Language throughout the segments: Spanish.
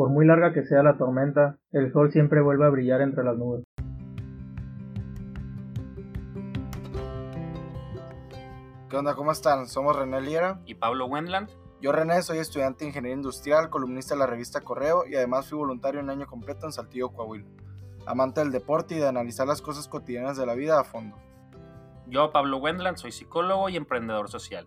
Por muy larga que sea la tormenta, el sol siempre vuelve a brillar entre las nubes. ¿Qué onda? ¿Cómo están? Somos René Liera y Pablo Wendland. Yo René soy estudiante de Ingeniería Industrial, columnista de la revista Correo y además fui voluntario un año completo en Saltillo, Coahuila. Amante del deporte y de analizar las cosas cotidianas de la vida a fondo. Yo, Pablo Wendland, soy psicólogo y emprendedor social.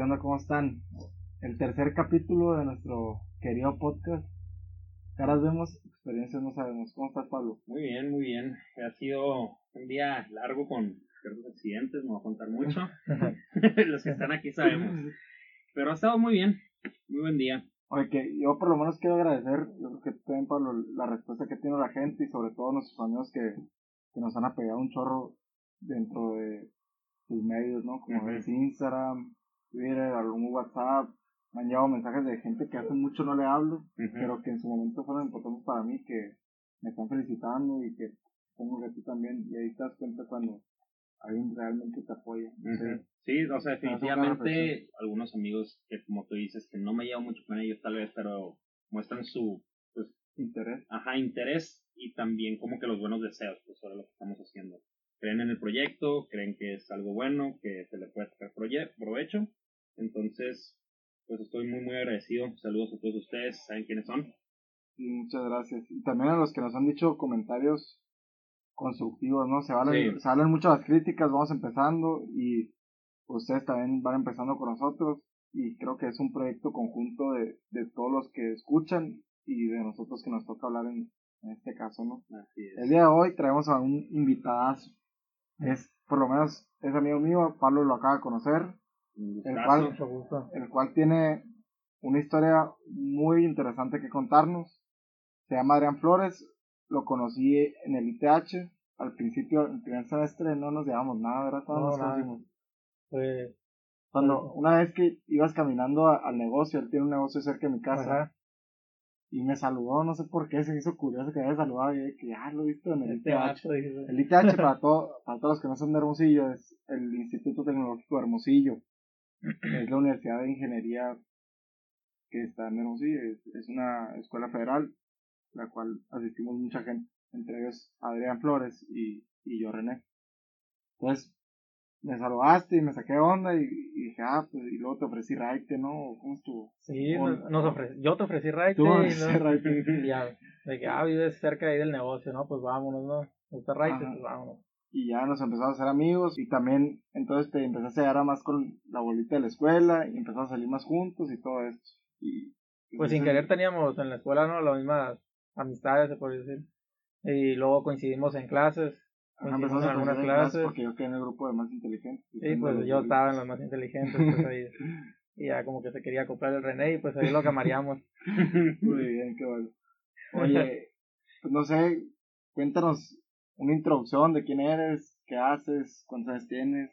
¿Qué onda? ¿Cómo están? El tercer capítulo de nuestro querido podcast. Caras Vemos, experiencias no sabemos. ¿Cómo estás, Pablo? Muy bien, muy bien. Ha sido un día largo con ciertos accidentes, no voy a contar mucho. Los que están aquí sabemos. Pero ha estado muy bien, muy buen día. Oye, que yo por lo menos quiero agradecer, yo creo que también Pablo, la respuesta que tiene la gente y sobre todo nuestros amigos que, que nos han apoyado un chorro dentro de sus medios, ¿no? Como es Instagram, Twitter, algún WhatsApp. Me han llegado mensajes de gente que hace mucho no le hablo, pero que en su momento fueron importantes para mí, que me están felicitando y que pongo que tú también. Y ahí te das cuenta cuando alguien realmente te apoya. Sí, o sea, definitivamente algunos amigos que, como tú dices, que no me llevo mucho con ellos tal vez, pero muestran su pues, interés. Ajá, interés y también como que los buenos deseos pues, sobre lo que estamos haciendo. Creen en el proyecto, creen que es algo bueno, que se le puede sacar provecho. Entonces, pues estoy muy, muy agradecido. Saludos a todos ustedes, saben quiénes son. Sí, muchas gracias. Y también a los que nos han dicho comentarios constructivos, ¿no? Se valen, se valen muchas críticas, vamos empezando y ustedes también van empezando con nosotros y creo que es un proyecto conjunto de, de todos los que escuchan y de nosotros que nos toca hablar en, en este caso, ¿no? Así es. El día de hoy traemos a un invitadazo. Es, por lo menos, es amigo mío, Pablo lo acaba de conocer, el cual, el cual tiene una historia muy interesante que contarnos. Se llama Adrián Flores, lo conocí en el ITH. Al principio, en el primer semestre, no nos llevamos nada, ¿verdad? Cuando nos conocimos. Pues, Cuando, una vez que ibas caminando al negocio, él tiene un negocio cerca de mi casa. Y me saludó, no sé por qué, se hizo curioso que me saludado y que ya lo he visto en el ITH. El ITH, para, todo, para todos los que no son de Hermosillo, es el Instituto Tecnológico de Hermosillo. Es la Universidad de Ingeniería que está en Hermosillo. Es, es una escuela federal, la cual asistimos mucha gente, entre ellos Adrián Flores y, y yo René. Entonces, me saludaste y me saqué onda y, y, dije, ah, pues, y luego te ofrecí raite, ¿no? ¿Cómo estuvo? Sí, nos ofre yo te ofrecí raite. Tú y, no, y ya, de que, ah, vives cerca ahí del negocio, ¿no? Pues vámonos, ¿no? ¿Gusta raite? Pues vámonos. Y ya nos empezamos a hacer amigos y también entonces te empezaste a llegar más con la bolita de la escuela y empezamos a salir más juntos y todo esto. Y, pues sin querer teníamos en la escuela, ¿no? Las mismas amistades, se puede decir. Y luego coincidimos en clases. Ajá, a algunas clases. Porque yo quedé en el grupo de más inteligentes. Sí, pues yo estaba en los más inteligentes. Pues ahí, y ya como que se quería comprar el René y pues ahí lo camareamos. Muy bien, qué bueno. Oye, pues no sé, cuéntanos una introducción de quién eres, qué haces, cuántos años tienes.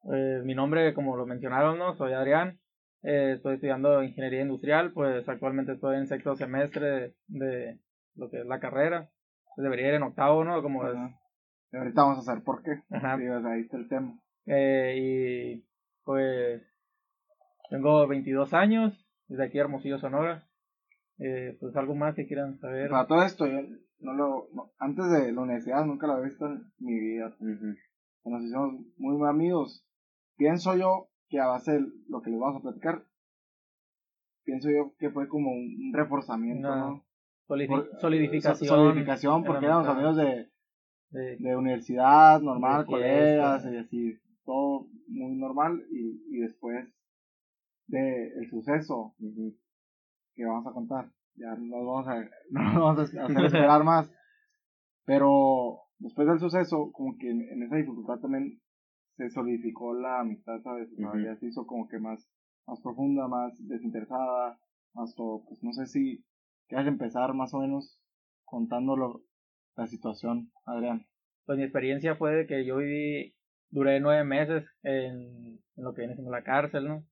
Pues mi nombre, como lo mencionaron, ¿no? Soy Adrián. Eh, estoy estudiando ingeniería industrial, pues actualmente estoy en sexto semestre de, de lo que es la carrera. Debería ir en octavo, ¿no? Como es, y ahorita vamos a saber por qué. Ajá. Sí, ahí está el tema. Eh, y pues tengo 22 años, desde aquí Hermosillo, Sonora. Eh, pues algo más que quieran saber. Para todo esto, yo no lo, no, antes de la universidad nunca lo había visto en mi vida. Uh -huh. Nos hicimos muy, muy amigos. Pienso yo que a base de lo que les vamos a platicar, pienso yo que fue como un reforzamiento, Por- solidificación. solidificación, porque la éramos amigos de, de- de universidad, normal, De colegas, fiesta. y así, todo muy normal, y, y después de el suceso que vamos a contar, ya no vamos a, no vamos a hacer esperar más, pero después del suceso, como que en, en esa dificultad también se solidificó la amistad, ¿sabes? O sea, Ujú. ya se hizo como que más, más profunda, más desinteresada, más todo, pues no sé si ¿Quieres empezar más o menos contándolo la situación, Adrián? Pues mi experiencia fue de que yo viví, duré nueve meses en, en lo que viene siendo la cárcel, ¿no?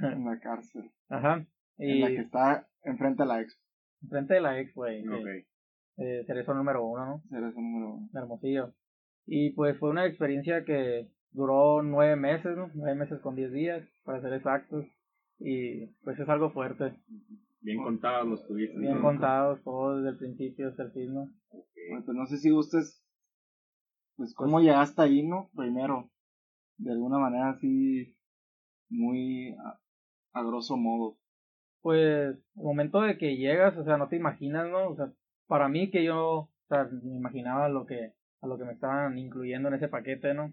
en la cárcel. Ajá. En la que está enfrente de la expo. Enfrente de la expo, güey. Ok. Eh, Cerezo número uno, ¿no? Cerezo número uno. Hermosillo. Y pues fue una experiencia que duró nueve meses, ¿no? Nueve meses con diez días, para ser exactos. Y pues es algo fuerte. Bien contados los tuviste. Bien ¿no? contados, todos desde el principio hasta el fin, ¿no? Bueno, pues no sé si gustes, pues cómo llegaste ahí, ¿no? Primero, de alguna manera así, muy a, a grosso modo. Pues, el momento de que llegas, o sea, no te imaginas, ¿no? O sea, para mí que yo, o sea, me imaginaba lo que, a lo que me estaban incluyendo en ese paquete, ¿no?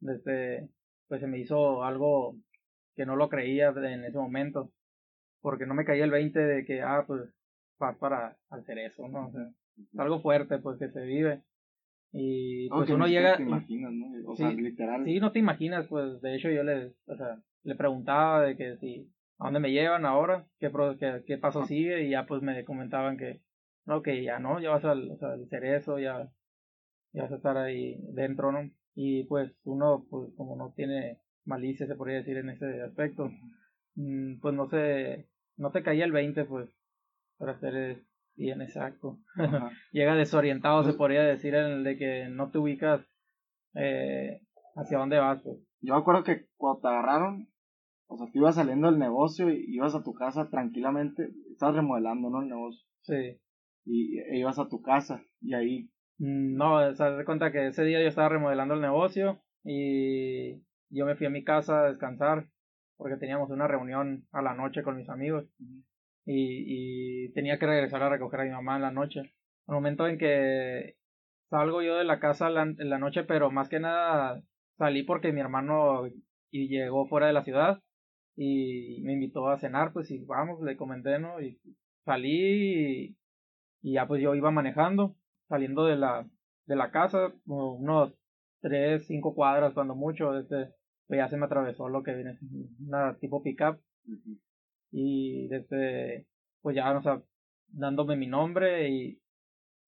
Desde, pues se me hizo algo que no lo creía en ese momento, porque no me caía el 20 de que, ah, pues, vas para al cerezo, ¿no? O sea, es algo fuerte, pues, que se vive. Y No, pues uno ni llega, te imaginas, ¿no? O sea, Sí, literal. Sí, no te imaginas, pues de hecho yo le, o sea, le preguntaba de que si, a dónde me llevan ahora, qué, qué, qué paso sigue y ya pues me comentaban que, no, que ya no, ya vas al, o sea, al cerezo, ya, ya vas a estar ahí dentro, ¿no? Y pues uno, pues como no tiene malicia, se podría decir en ese aspecto, mm, pues no se, no te caía el 20, pues, para ser bien exacto. Llega desorientado, se Pues- podría decir, en el de que no te ubicas eh, hacia dónde vas, pues. Yo me acuerdo que cuando te agarraron, o sea, tú ibas saliendo del negocio y ibas a tu casa tranquilamente, estabas remodelando, ¿no? El negocio. Sí. Y e ibas a tu casa y ahí, Mm, No, o sea, de cuenta que ese día yo estaba remodelando el negocio y yo me fui a mi casa a descansar porque teníamos una reunión a la noche con mis amigos y, y tenía que regresar a recoger a mi mamá en la noche. Al momento en que salgo yo de la casa la- en la noche, pero más que nada salí porque mi hermano y llegó fuera de la ciudad y me invitó a cenar, pues y vamos, le comenté, ¿no? Y salí y, y ya pues yo iba manejando, saliendo de la, de la casa, como unos tres, cinco cuadras cuando mucho, este, pues ya se me atravesó lo que viene una tipo pickup y desde pues ya o sea dándome mi nombre y,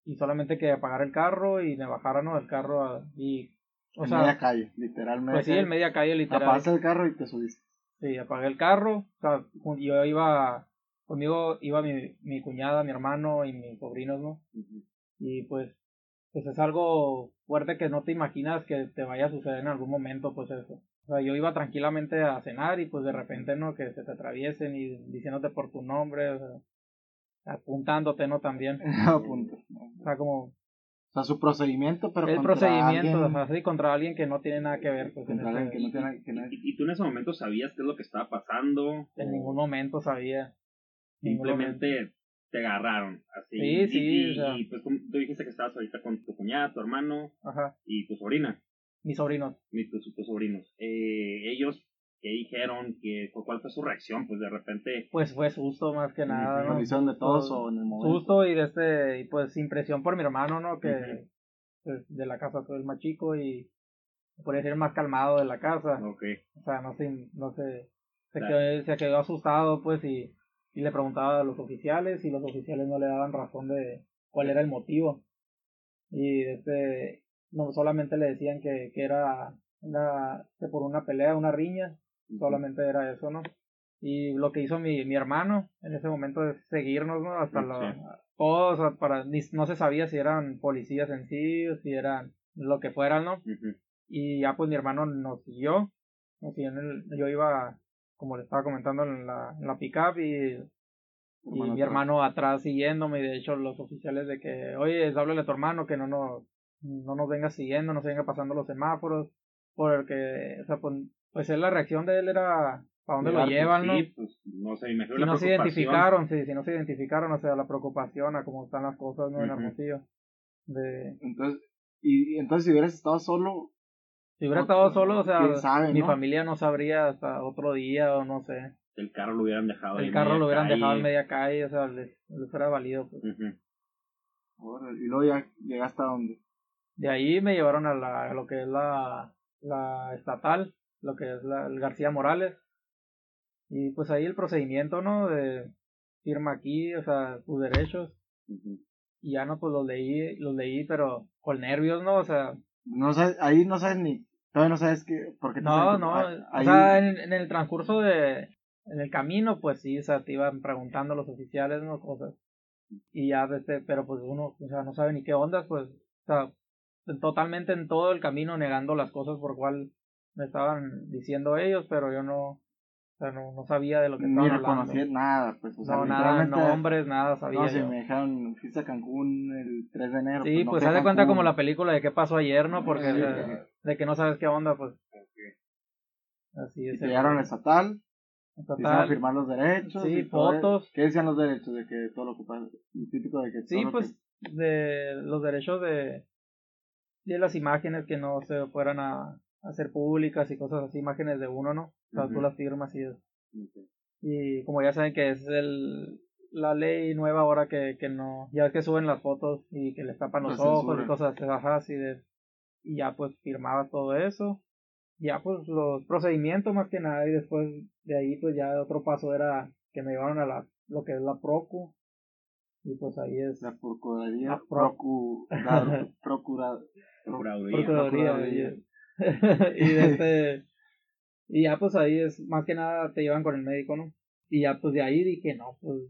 y solamente que apagar el carro y me bajara no del carro a- y o en sea media calle, literalmente. pues sí en media calle literal Apagaste el carro y te subiste. Sí apagué el carro o sea yo iba conmigo iba mi, mi cuñada mi hermano y mis sobrinos no y pues pues es algo fuerte que no te imaginas que te vaya a suceder en algún momento pues eso. O sea yo iba tranquilamente a cenar y pues de repente no que se te atraviesen y diciéndote por tu nombre o sea, apuntándote no también. O sea como O sea, su procedimiento, pero el contra procedimiento alguien- o sea, sí, contra alguien que no tiene nada que ver pues contra alguien que no tiene que no- ¿Y, y tú en ese momento sabías qué es lo que estaba pasando? en ¿O ningún momento sabía momento. Simplemente te agarraron así. Sí, Y- sí, Y, o sea. y, pues como tú dijiste que estabas ahorita con tu cuñada, tu hermano ajá y tu sobrina, mis sobrinos y tus, tus sobrinos. Eh, ellos, ¿qué dijeron? ¿Qué, ¿Cuál fue su reacción? Pues de repente... pues fue susto más que nada ¿Lo ¿no? de todos o en el momento? susto y de este y pues impresión por mi hermano no que pues, de la casa fue el más chico y podría ser el más calmado de la casa Ok. o sea no sé no sé se Claro. quedó, se quedó asustado pues y, y le preguntaba a los oficiales y los oficiales no le daban razón de cuál era el motivo y este no solamente le decían que, que era una que por una pelea una riña solamente era eso no y lo que hizo mi, mi hermano en ese momento es seguirnos no hasta Sí. la, todos para ni- no se sabía si eran policías en sí o si eran lo que fueran no y ya pues mi hermano nos siguió. Nos siguió en el- yo iba como le estaba comentando en la, en la pickup y, y Hermano mi atrás. hermano atrás siguiéndome. Y de hecho los oficiales de que oye háblale a tu hermano que no nos no nos venga siguiendo no se venga pasando los semáforos porque o sea pues, pues él, la reacción de él era para dónde lo llevan no Sí, pues no sé, me imagino si la no se identificaron sí, si no se identificaron o sea la preocupación a cómo están las cosas no en Ujú. Hermosillo de Entonces, y, y entonces si hubieras estado solo, si hubiera No, estado solo o sea sabe, mi ¿no? familia no sabría hasta otro día o no sé El carro lo hubieran dejado ahí el en carro media lo hubieran calle. dejado en media calle, o sea, les, les fuera valido. Pues. Y luego ya llegaste a donde. De ahí me llevaron a, la, a lo que es la, la estatal, lo que es la, el García Morales. Y pues ahí el procedimiento, ¿no? De, firma aquí, o sea, tus derechos. Y ya no, pues los leí, los leí, pero con nervios, ¿no? O sea. No sabes, ahí no sabes ni, todavía no sabes qué, por qué te No, no, o sea, en, en el transcurso de, en el camino, pues sí, o sea, te iban preguntando los oficiales, ¿no? Cosas. Y ya, este, pero pues uno, o sea, no sabe ni qué ondas, pues, o sea, totalmente en todo el camino negando las cosas por cual me estaban diciendo ellos, pero yo no, o sea, no, no sabía de lo que ni estaban hablando. nada, pues, o sea, no, nada, nombres, nada sabía No, si yo. me dejaron, fuiste a Cancún el 3 de enero. Sí, no pues fui a haz de cuenta como la película de qué pasó ayer, ¿no? Porque Sí, sí. de que no sabes qué onda, pues. Así es. llegaron al estatal, empezaron a firmar los derechos. Sí, y fotos. ¿Qué decían los derechos? De que todo lo que pasa, típico de que todo Sí, pues de los derechos de, de las imágenes que no se fueran a hacer públicas y cosas así, imágenes de uno, ¿no? O sea, tú las firmas y eso. Y como ya saben que es el, la ley nueva ahora que, que no, ya es que suben las fotos y que les tapan los La ojos censura. y cosas ajá, así de, y ya pues firmaba todo eso. Ya pues los procedimientos más que nada y después de ahí pues ya otro paso era que me llevaron a la, lo que es la Procu. Y pues ahí es La Procuraduría, La pro- procu, la procura, Procuraduría. Procuraduría. Y, este, y ya pues ahí es, más que nada te llevan con el médico, ¿no? Y ya pues de ahí dije, no, pues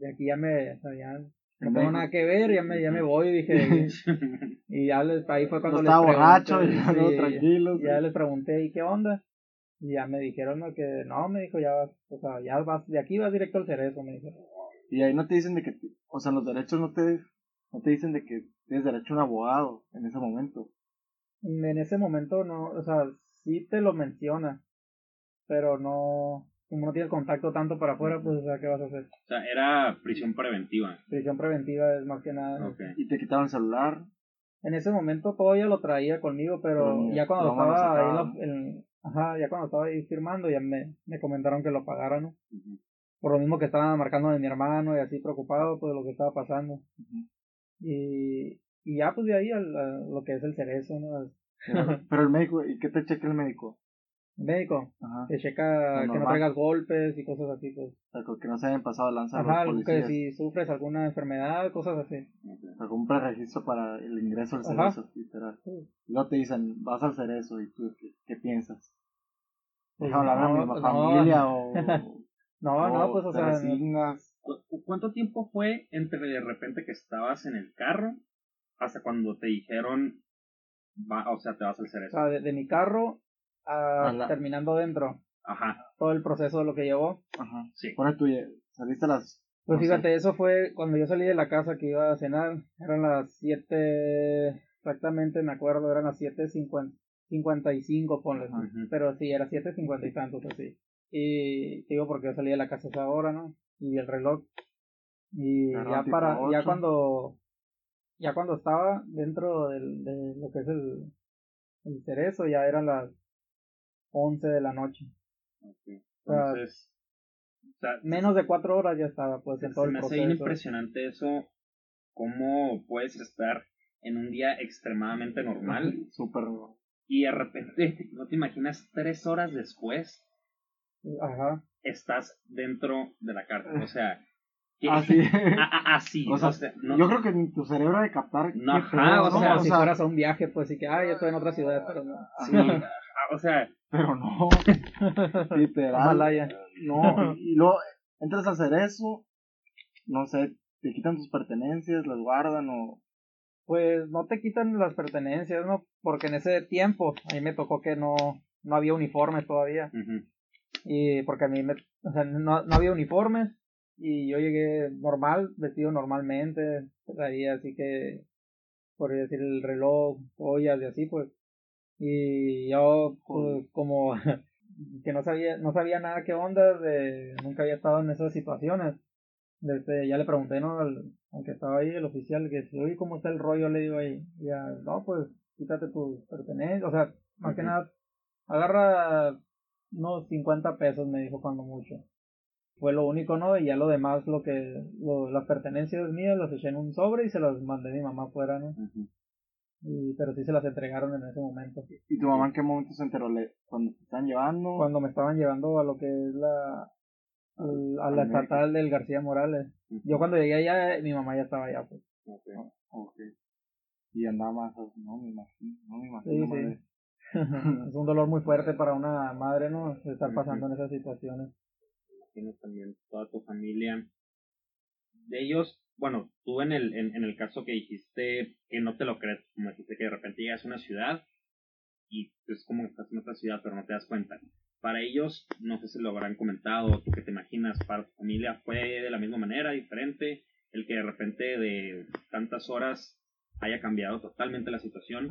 de aquí ya me, o sea, ya no tengo nada que ver, ya me, ya me voy, dije. y ya les, ahí fue no cuando les estaba borracho, ya no, sí, tranquilos. ya les pregunté, ¿y qué onda? Y ya me dijeron ¿no? que no, me dijo, ya vas, o sea, ya vas, de aquí vas directo al cerezo, me dijeron. Y ahí no te dicen de que, o sea, los derechos no te, no te dicen de que tienes derecho a un abogado en ese momento. En ese momento no, o sea, sí te lo menciona, pero no, como no tienes contacto tanto para afuera, pues, o sea, ¿qué vas a hacer? O sea, era prisión preventiva. Prisión preventiva es más que nada. Ok. Y te quitaron el celular. En ese momento todavía lo traía conmigo, pero Pero ya cuando estaba ahí, en en- ajá, ya cuando estaba ahí firmando, ya me, me comentaron que lo pagaran, ¿no? Por lo mismo que estaban marcando de mi hermano y así preocupado pues de lo que estaba pasando. Y, y ya pues de ahí al- a lo que es el cerezo, ¿no? Pero, el médico, ¿y qué te checa el médico? El médico, Ajá. que checa que no traigas golpes y cosas así, pues. O sea, que no se hayan pasado de lanza Ajá, los que si sufres alguna enfermedad, cosas así. Algún preregistro para el ingreso al Ajá. cerezo, literal. Y luego te dicen, vas al cerezo, y tú, ¿qué, qué piensas? Pues ¿Deja hablar a mi no, familia no. o, No, no, pues o te sea, no- ¿Cuánto tiempo fue entre de repente que estabas en el carro hasta cuando te dijeron, va, o sea, te vas al o cerezo? sea, de, de mi carro a terminando dentro, Ajá, todo el proceso de lo que llevó. Ajá. sí. Pone tu, saliste a las... Pues no sé, fíjate, eso fue cuando yo salí de la casa que iba a cenar, eran las 7, exactamente me acuerdo, eran las 7.55, ponle. Ajá. Ujú. Pero sí, era 7.50 y tantos así. Y te digo porque yo salí de la casa a esa hora, ¿no? Y el reloj. Y ya para, ya cuando, ya cuando estaba dentro del, de lo que es el, el cerezo, ya eran las 11 de la noche. ok. O sea, Entonces, o sea, Menos de cuatro horas ya estaba, pues, en todo se el me hace bien impresionante eso, cómo puedes estar en un día extremadamente normal Súper... y de repente, no te imaginas, tres horas después Ajá. estás dentro de la cárcel. O sea, Así. a- a- así. O sea, o sea, no- Yo creo que en tu cerebro de captar... No, ajá, pedo, o sea, si fueras a un viaje, pues, y que, ah, ya estoy en otra ciudad, pero no. sí, o sea, Pero no. Literal. No, y, y luego entras a hacer eso, no sé, te quitan tus pertenencias, las guardan o... Pues no te quitan las pertenencias, ¿no? Porque en ese tiempo a mí me tocó que no, no había uniformes todavía. Y porque a mí me, o sea, no, no había uniformes. Y yo llegué normal, vestido normalmente, traía así que, por decir, el reloj, joyas y así, pues. Y yo, pues, como que no sabía, no sabía nada qué onda, de, nunca había estado en esas situaciones. Desde, ya le pregunté, ¿no? Al, al que estaba ahí, el oficial, que si, oye, ¿cómo está el rollo? Le digo ahí, ya, no, pues, quítate tus pertenencias, o sea, más que nada, agarra unos 50 pesos, me dijo cuando mucho. Fue lo único, ¿no? Y ya lo demás, lo que, lo- las pertenencias mías las eché en un sobre y se las mandé a mi mamá afuera, ¿no? Y, pero sí se las entregaron en ese momento. ¿Y tu mamá en qué momento se enteró? ¿Le- ¿Cuando te están llevando? Cuando me estaban llevando a lo que es la, al- a la estatal del García Morales. Yo cuando llegué allá, mi mamá ya estaba allá, pues. Ok. Ok. Y andaba más, no me imagino, no me Sí, imagino. madre. sí. es un dolor muy fuerte para una madre, ¿no? Estar pasando en esas situaciones. Tienes también toda tu familia. De ellos, bueno, tú en el, en, el caso que dijiste que no te lo crees, como dijiste que de repente llegas a una ciudad y es como que estás en otra ciudad pero no te das cuenta. Para ellos, no sé si lo habrán comentado, tú que te imaginas, para tu familia fue de la misma manera, diferente, el que de repente de tantas horas haya cambiado totalmente la situación.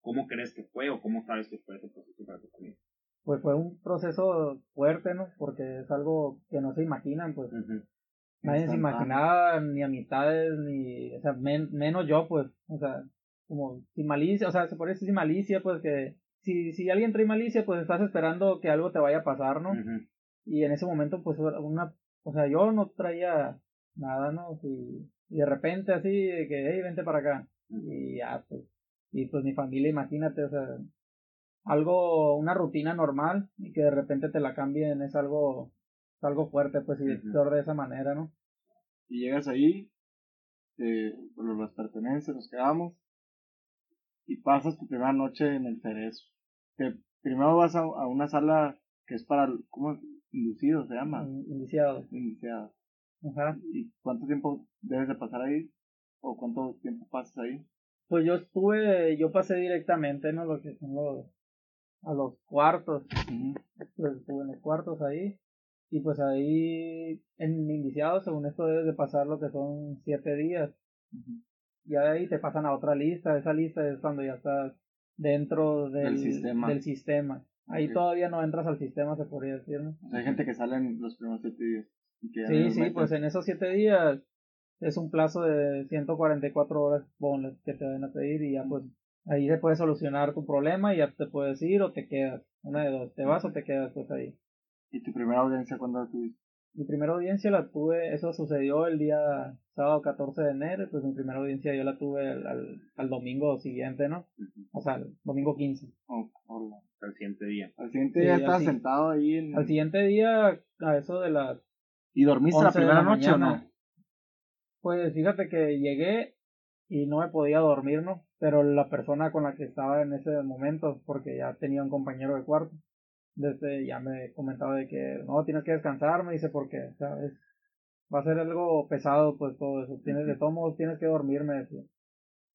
¿Cómo crees que fue o cómo sabes que fue ese proceso para tu familia? Pues fue un proceso fuerte, ¿no? Porque es algo que no se imaginan, pues. Nadie se imaginaba, ni amistades, ni, o sea, men- menos yo, pues, o sea, como sin malicia, o sea, se puede decir sin malicia, pues que si, si alguien trae malicia, pues estás esperando que algo te vaya a pasar, ¿no? Y en ese momento, pues, una, o sea, yo no traía nada, ¿no? Y, y de repente así, de que, hey, vente para acá. Y ya, pues, y pues mi familia, imagínate, o sea, algo, una rutina normal y que de repente te la cambien es algo, es algo fuerte, pues, y Ujú. peor de esa manera, ¿no? Y llegas ahí, eh, bueno, las pertenencias, nos quedamos, y pasas tu primera noche en el cerezo. Te, primero vas a, a una sala que es para, ¿cómo? Inducido se llama. In- Iniciado. Iniciado. Ajá. ¿Y cuánto tiempo debes de pasar ahí? ¿O cuánto tiempo pasas ahí? Pues yo estuve, yo pasé directamente, ¿no? Lo que son los, a los cuartos. Pues estuve en los cuartos ahí. Y pues ahí, en iniciado, según esto debes de pasar lo que son siete días. De ahí te pasan a otra lista. Esa lista es cuando ya estás dentro del, Del sistema. del sistema. Ahí todavía no entras al sistema, se podría decir, ¿no? O sea, hay gente que sale en los primeros siete días. Y que Sí, sí, pues en esos siete días es un plazo de 144 horas que te van a pedir y ya pues ahí se puede solucionar tu problema y ya te puedes ir o te quedas. Una de dos, te vas o te quedas pues ahí. ¿Y tu primera audiencia cuándo la tuviste? Mi primera audiencia la tuve, eso sucedió el día sábado 14 de enero, pues mi primera audiencia yo la tuve al, al, al domingo siguiente, ¿no? O sea, el domingo 15. Oh, hola. Al siguiente día. Al siguiente Sí, día si- sentado ahí en... Al siguiente día, a eso de las ¿Y dormiste la 11 de primera la noche o no? Pues fíjate que llegué y no me podía dormir, ¿no? Pero la persona con la que estaba en ese momento, porque ya tenía un compañero de cuarto, desde ya me comentaba de que no, tienes que descansar, me dice, porque, ¿sabes? Va a ser algo pesado, pues todo eso. Tienes de todos modos, tienes que dormir, me decía.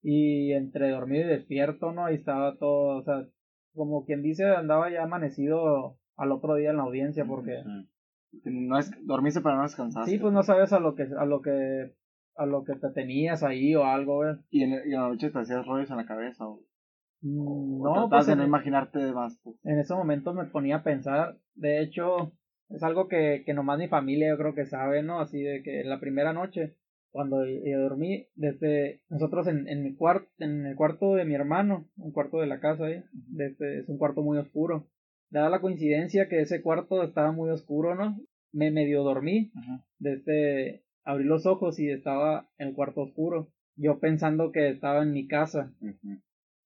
Y entre dormir y despierto, ¿no? Y estaba todo, o sea, como quien dice, andaba ya amanecido al otro día en la audiencia, porque. Que No es, dormiste pero no descansaste. sí, pues no sabes a lo que, a lo que, a lo que te tenías ahí o algo, güey. Y en, y en la noche te hacías rollos en la cabeza. O, Mm, o No, tratabas pues de en, no imaginarte de más. Pues. en ese momento me ponía a pensar, de hecho, es algo que, que nomás mi familia yo creo que sabe, ¿no? Así de que la primera noche, cuando yo dormí, desde nosotros en, en mi cuarto, en el cuarto de mi hermano, un cuarto de la casa ahí, desde, es un cuarto muy oscuro. Dada la coincidencia que ese cuarto estaba muy oscuro, ¿no? Me medio dormí, Ajá. desde abrí los ojos y estaba en el cuarto oscuro. Yo pensando que estaba en mi casa.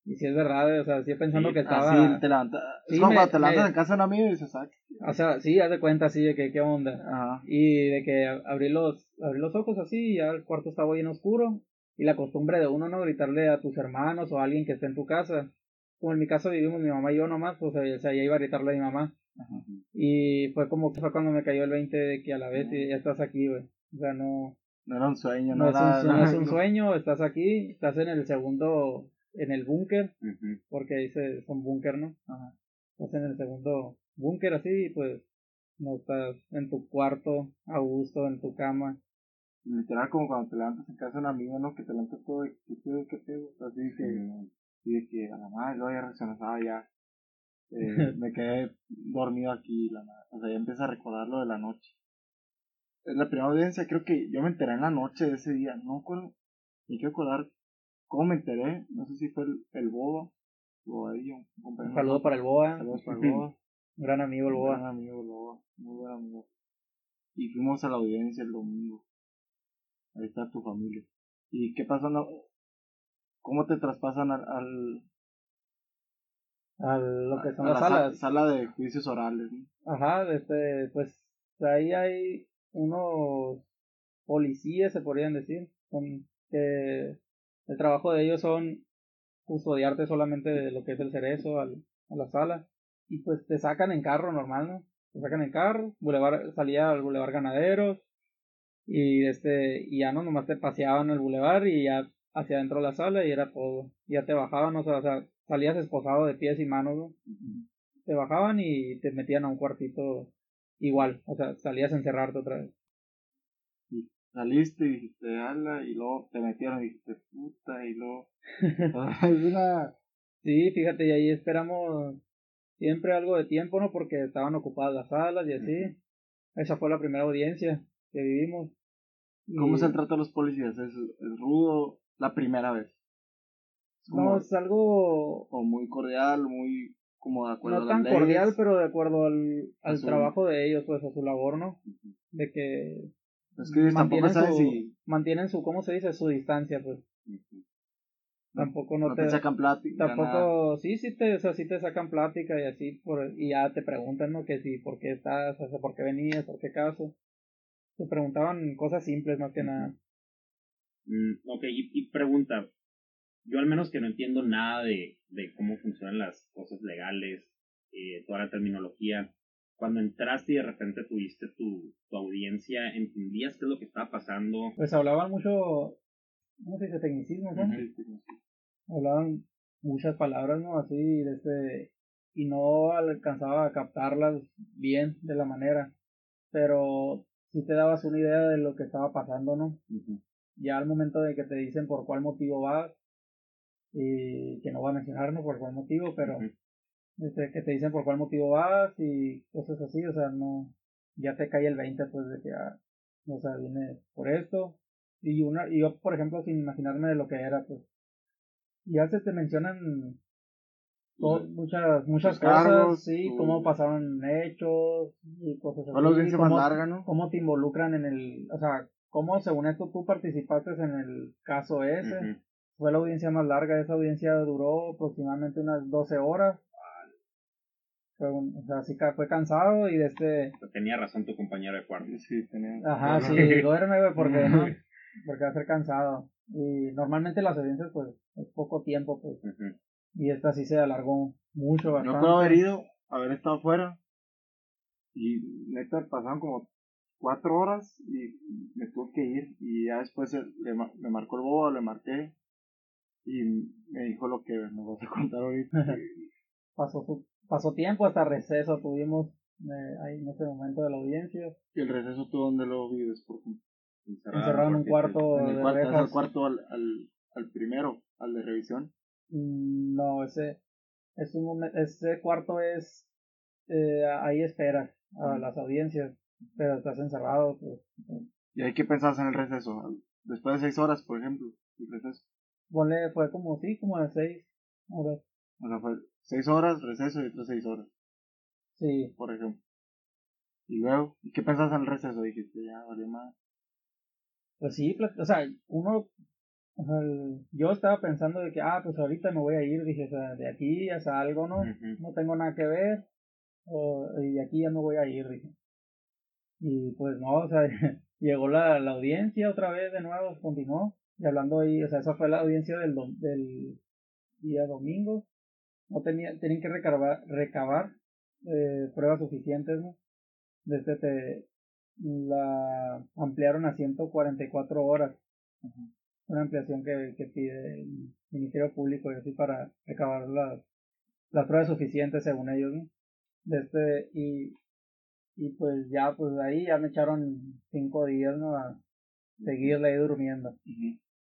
Y si es verdad, o sea, sí pensando Sí, que estaba. Así te levantas. Sí, es como me- te levantas me- en casa de un amigo y dices, ah, O sea, sí, haz de cuenta así de que qué onda. Ajá. Y de que abrí los, abrí los ojos así y ya el cuarto estaba bien oscuro. Y la costumbre de uno, ¿no? Gritarle a tus hermanos o a alguien que esté en tu casa. Como en mi caso vivimos mi mamá y yo nomás, pues o sea, ya iba a gritarle a mi mamá. Ajá. Y fue como que fue cuando me cayó el 20 de que a la vez ya estás aquí, güey. O sea, no, No era un sueño, no, no, es era. un, no es un sueño, estás aquí, estás en el segundo, en el búnker, porque dice son búnker, ¿no? Ajá. Estás en el segundo búnker así, y pues no estás en tu cuarto, a gusto, en tu cama. Literal, como cuando te levantas en casa de un amigo, ¿no? Que te levantas todo de qué pedo, qué pedo. Así que, y de que a la madre, luego ya reaccionaba ya. Eh, me quedé dormido aquí, la madre. O sea, ya empieza a recordar lo de la noche. Es la primera audiencia, creo que yo me enteré en la noche de ese día. No recuerdo, ni quiero acordar cómo me enteré. No sé si fue el, el Boba o ahí un saludo para el Boa, Saludos para el Boba. un gran amigo el Un Boa. gran amigo, Loba, muy buen amigo. Y fuimos a la audiencia el domingo. Ahí está tu familia. ¿Y qué pasó? ¿Cómo te traspasan al, al- A lo que son a las la sa- salas. sala de juicios orales? ¿no? Ajá, este, pues ahí hay unos policías, se podrían decir, son, que el trabajo de ellos son custodiarte solamente de lo que es el cerezo al, a la sala y pues te sacan en carro normal, ¿no? Te sacan en carro, bulevar, salía al bulevar ganaderos y este y ya no nomás te paseaban el bulevar y ya hacia adentro de la sala y era todo. Ya te bajaban, o sea, salías esposado de pies y manos, ¿no? Te bajaban y te metían a un cuartito igual, o sea, salías a encerrarte otra vez. Y saliste y dijiste, ala, y luego te metieron y dijiste, puta, y luego... es una... Sí, fíjate, y ahí esperamos siempre algo de tiempo, ¿no? Porque estaban ocupadas las salas y así. Esa fue la primera audiencia que vivimos. ¿Cómo es el trato de los policías? ¿Es, es rudo la primera vez? no, es algo... O muy cordial, muy como de acuerdo no a tan leyes. cordial, pero de acuerdo al, al su- trabajo de ellos, pues a su labor, ¿no? De que Es que ellos tampoco mantienen su, si... mantienen su, ¿cómo se dice? Su distancia, pues. Tampoco no, No te, te sacan plática, nada. tampoco, sí, sí te, o sea, sí te sacan plática y así, por, y ya te preguntan, ¿no? Que si, ¿por qué estás? O sea, ¿por qué venías? ¿Por qué caso? Te preguntaban cosas simples más que nada. Mm, ok, y, y pregunta. Yo al menos que no entiendo nada de, de cómo funcionan las cosas legales, eh, toda la terminología. Cuando entraste y de repente tuviste tu, tu audiencia, ¿entendías qué es lo que estaba pasando? Pues hablaban mucho, ¿cómo se dice? Tecnicismos, ¿no? Hablaban muchas palabras, ¿no? Así, de este, y no alcanzaba a captarlas bien de la manera, pero sí te dabas una idea de lo que estaba pasando, ¿no? Ya al momento de que te dicen por cuál motivo vas, y que no va a mencionar, ¿no? Por cuál motivo, pero este, que te dicen por cuál motivo vas y cosas así, o sea, no, ya te cae el 20, pues, de que, ah, o sea, viene por esto, y una, y yo, por ejemplo, sin imaginarme de lo que era, pues, ya se te mencionan muchas muchas cosas, cargos, sí, tu- cómo pasaron hechos y cosas así. Fue la audiencia más cómo- larga, ¿no? Cómo te involucran en el, o sea, cómo según esto tú participaste en el caso ese. Fue la audiencia más larga, esa audiencia duró aproximadamente unas 12 horas. Fue un- o sea, sí ca- fue cansado y de este, Tenía razón tu compañero de cuarto. Sí, tenía... ajá, sí, duerme, güey, porque no, porque va a ser cansado. Y normalmente las audiencias, pues, es poco tiempo, pues, y esta sí se alargó mucho, bastante. Yo puedo haber ido, haber estado afuera y neta pasaron como cuatro horas y me tuve que ir y ya después le, me marcó el bobo, le marqué y me dijo lo que nos vas a contar ahorita. pasó su, pasó tiempo hasta receso tuvimos eh, ahí en ese momento de la audiencia y el receso tú dónde lo vives, por encerrado en un cuarto En el de cuarto, al cuarto al, al, al primero, al de revisión. Mm, no ese es un ese cuarto es eh, ahí esperas a las audiencias pero estás encerrado pues ¿Y ahí qué pensabas en el receso? Después de seis horas, por ejemplo, el receso. Ponle fue como sí como de seis horas. O sea, fue seis horas, receso y otras seis horas, sí. Por ejemplo. Y luego, ¿y qué pensabas en el receso? Dijiste, ya, vale más. pues sí o sea uno o sea, el- yo estaba pensando de que ah pues ahorita me voy a ir dije o sea de aquí ya salgo no no tengo nada que ver o, y de aquí ya me voy a ir dije. Y pues no o sea llegó la, la audiencia otra vez de nuevo continuó y hablando ahí o sea esa fue la audiencia del día domingo no tenía tenían que recabar recabar eh, pruebas suficientes no desde te la ampliaron a 144 horas una ampliación que, que pide el Ministerio Público y así para recabar las, las pruebas suficientes según ellos, ¿no? De este, y, y pues ya, pues ahí ya me echaron cinco días, ¿no? A seguirle ahí durmiendo.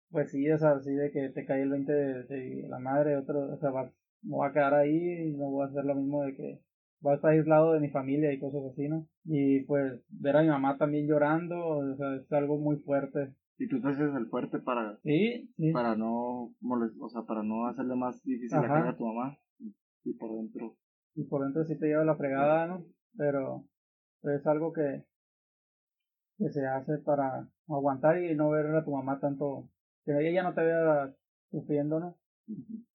Pues sí, es así de que te cae el 20 de, de la madre, otro, o sea, va, me voy a quedar ahí y no voy a hacer lo mismo de que voy a estar aislado de mi familia y cosas así, ¿no? Y pues ver a mi mamá también llorando, o sea, es algo muy fuerte. Y tú te haces el fuerte para, Sí, sí. para no molest- o sea, para no hacerle más difícil la carga a tu mamá. Y por dentro. y por dentro sí te lleva la fregada, ¿no? Pero es algo que, que se hace para aguantar y no ver a tu mamá tanto, que ella no te vea sufriendo, ¿no?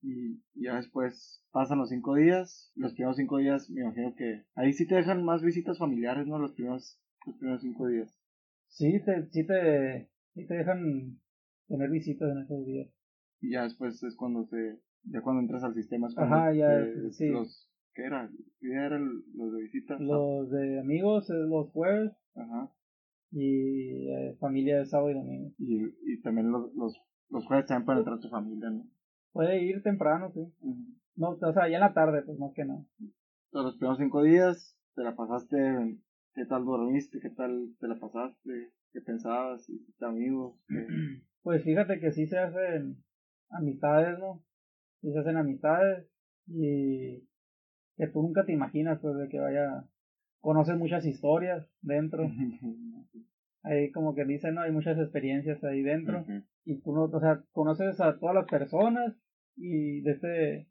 Y ya después pasan los cinco días. Los primeros cinco días, me imagino que ahí sí te dejan más visitas familiares, ¿no? Los primeros, los primeros cinco días. Sí, te, sí te, sí te dejan tener visitas en esos días. Y ya después es cuando se, ya cuando entras al sistema es cuando Ajá, ya, te- sí. los, ¿qué era? ¿Qué eran los de visitas? Los de amigos es los jueves Ajá. Y eh, familia es sábado y domingo. Y, y también los, los, los jueves también pueden entrar tu familia, ¿no? Puede ir temprano, sí. No, o sea, ya en la tarde, pues más que nada. Entonces, los primeros cinco días, te la pasaste, ¿qué tal dormiste? ¿Qué tal te la pasaste? ¿Qué pensabas? ¿Hiciste amigos? ¿Qué? Pues fíjate que sí se hacen amistades, ¿no? Sí se hacen amistades y que tú nunca te imaginas, pues, de que vaya. Conoces muchas historias dentro. Ahí, como que dicen, ¿no? Hay muchas experiencias ahí dentro. Y tú no, o sea, conoces a todas las personas y de este,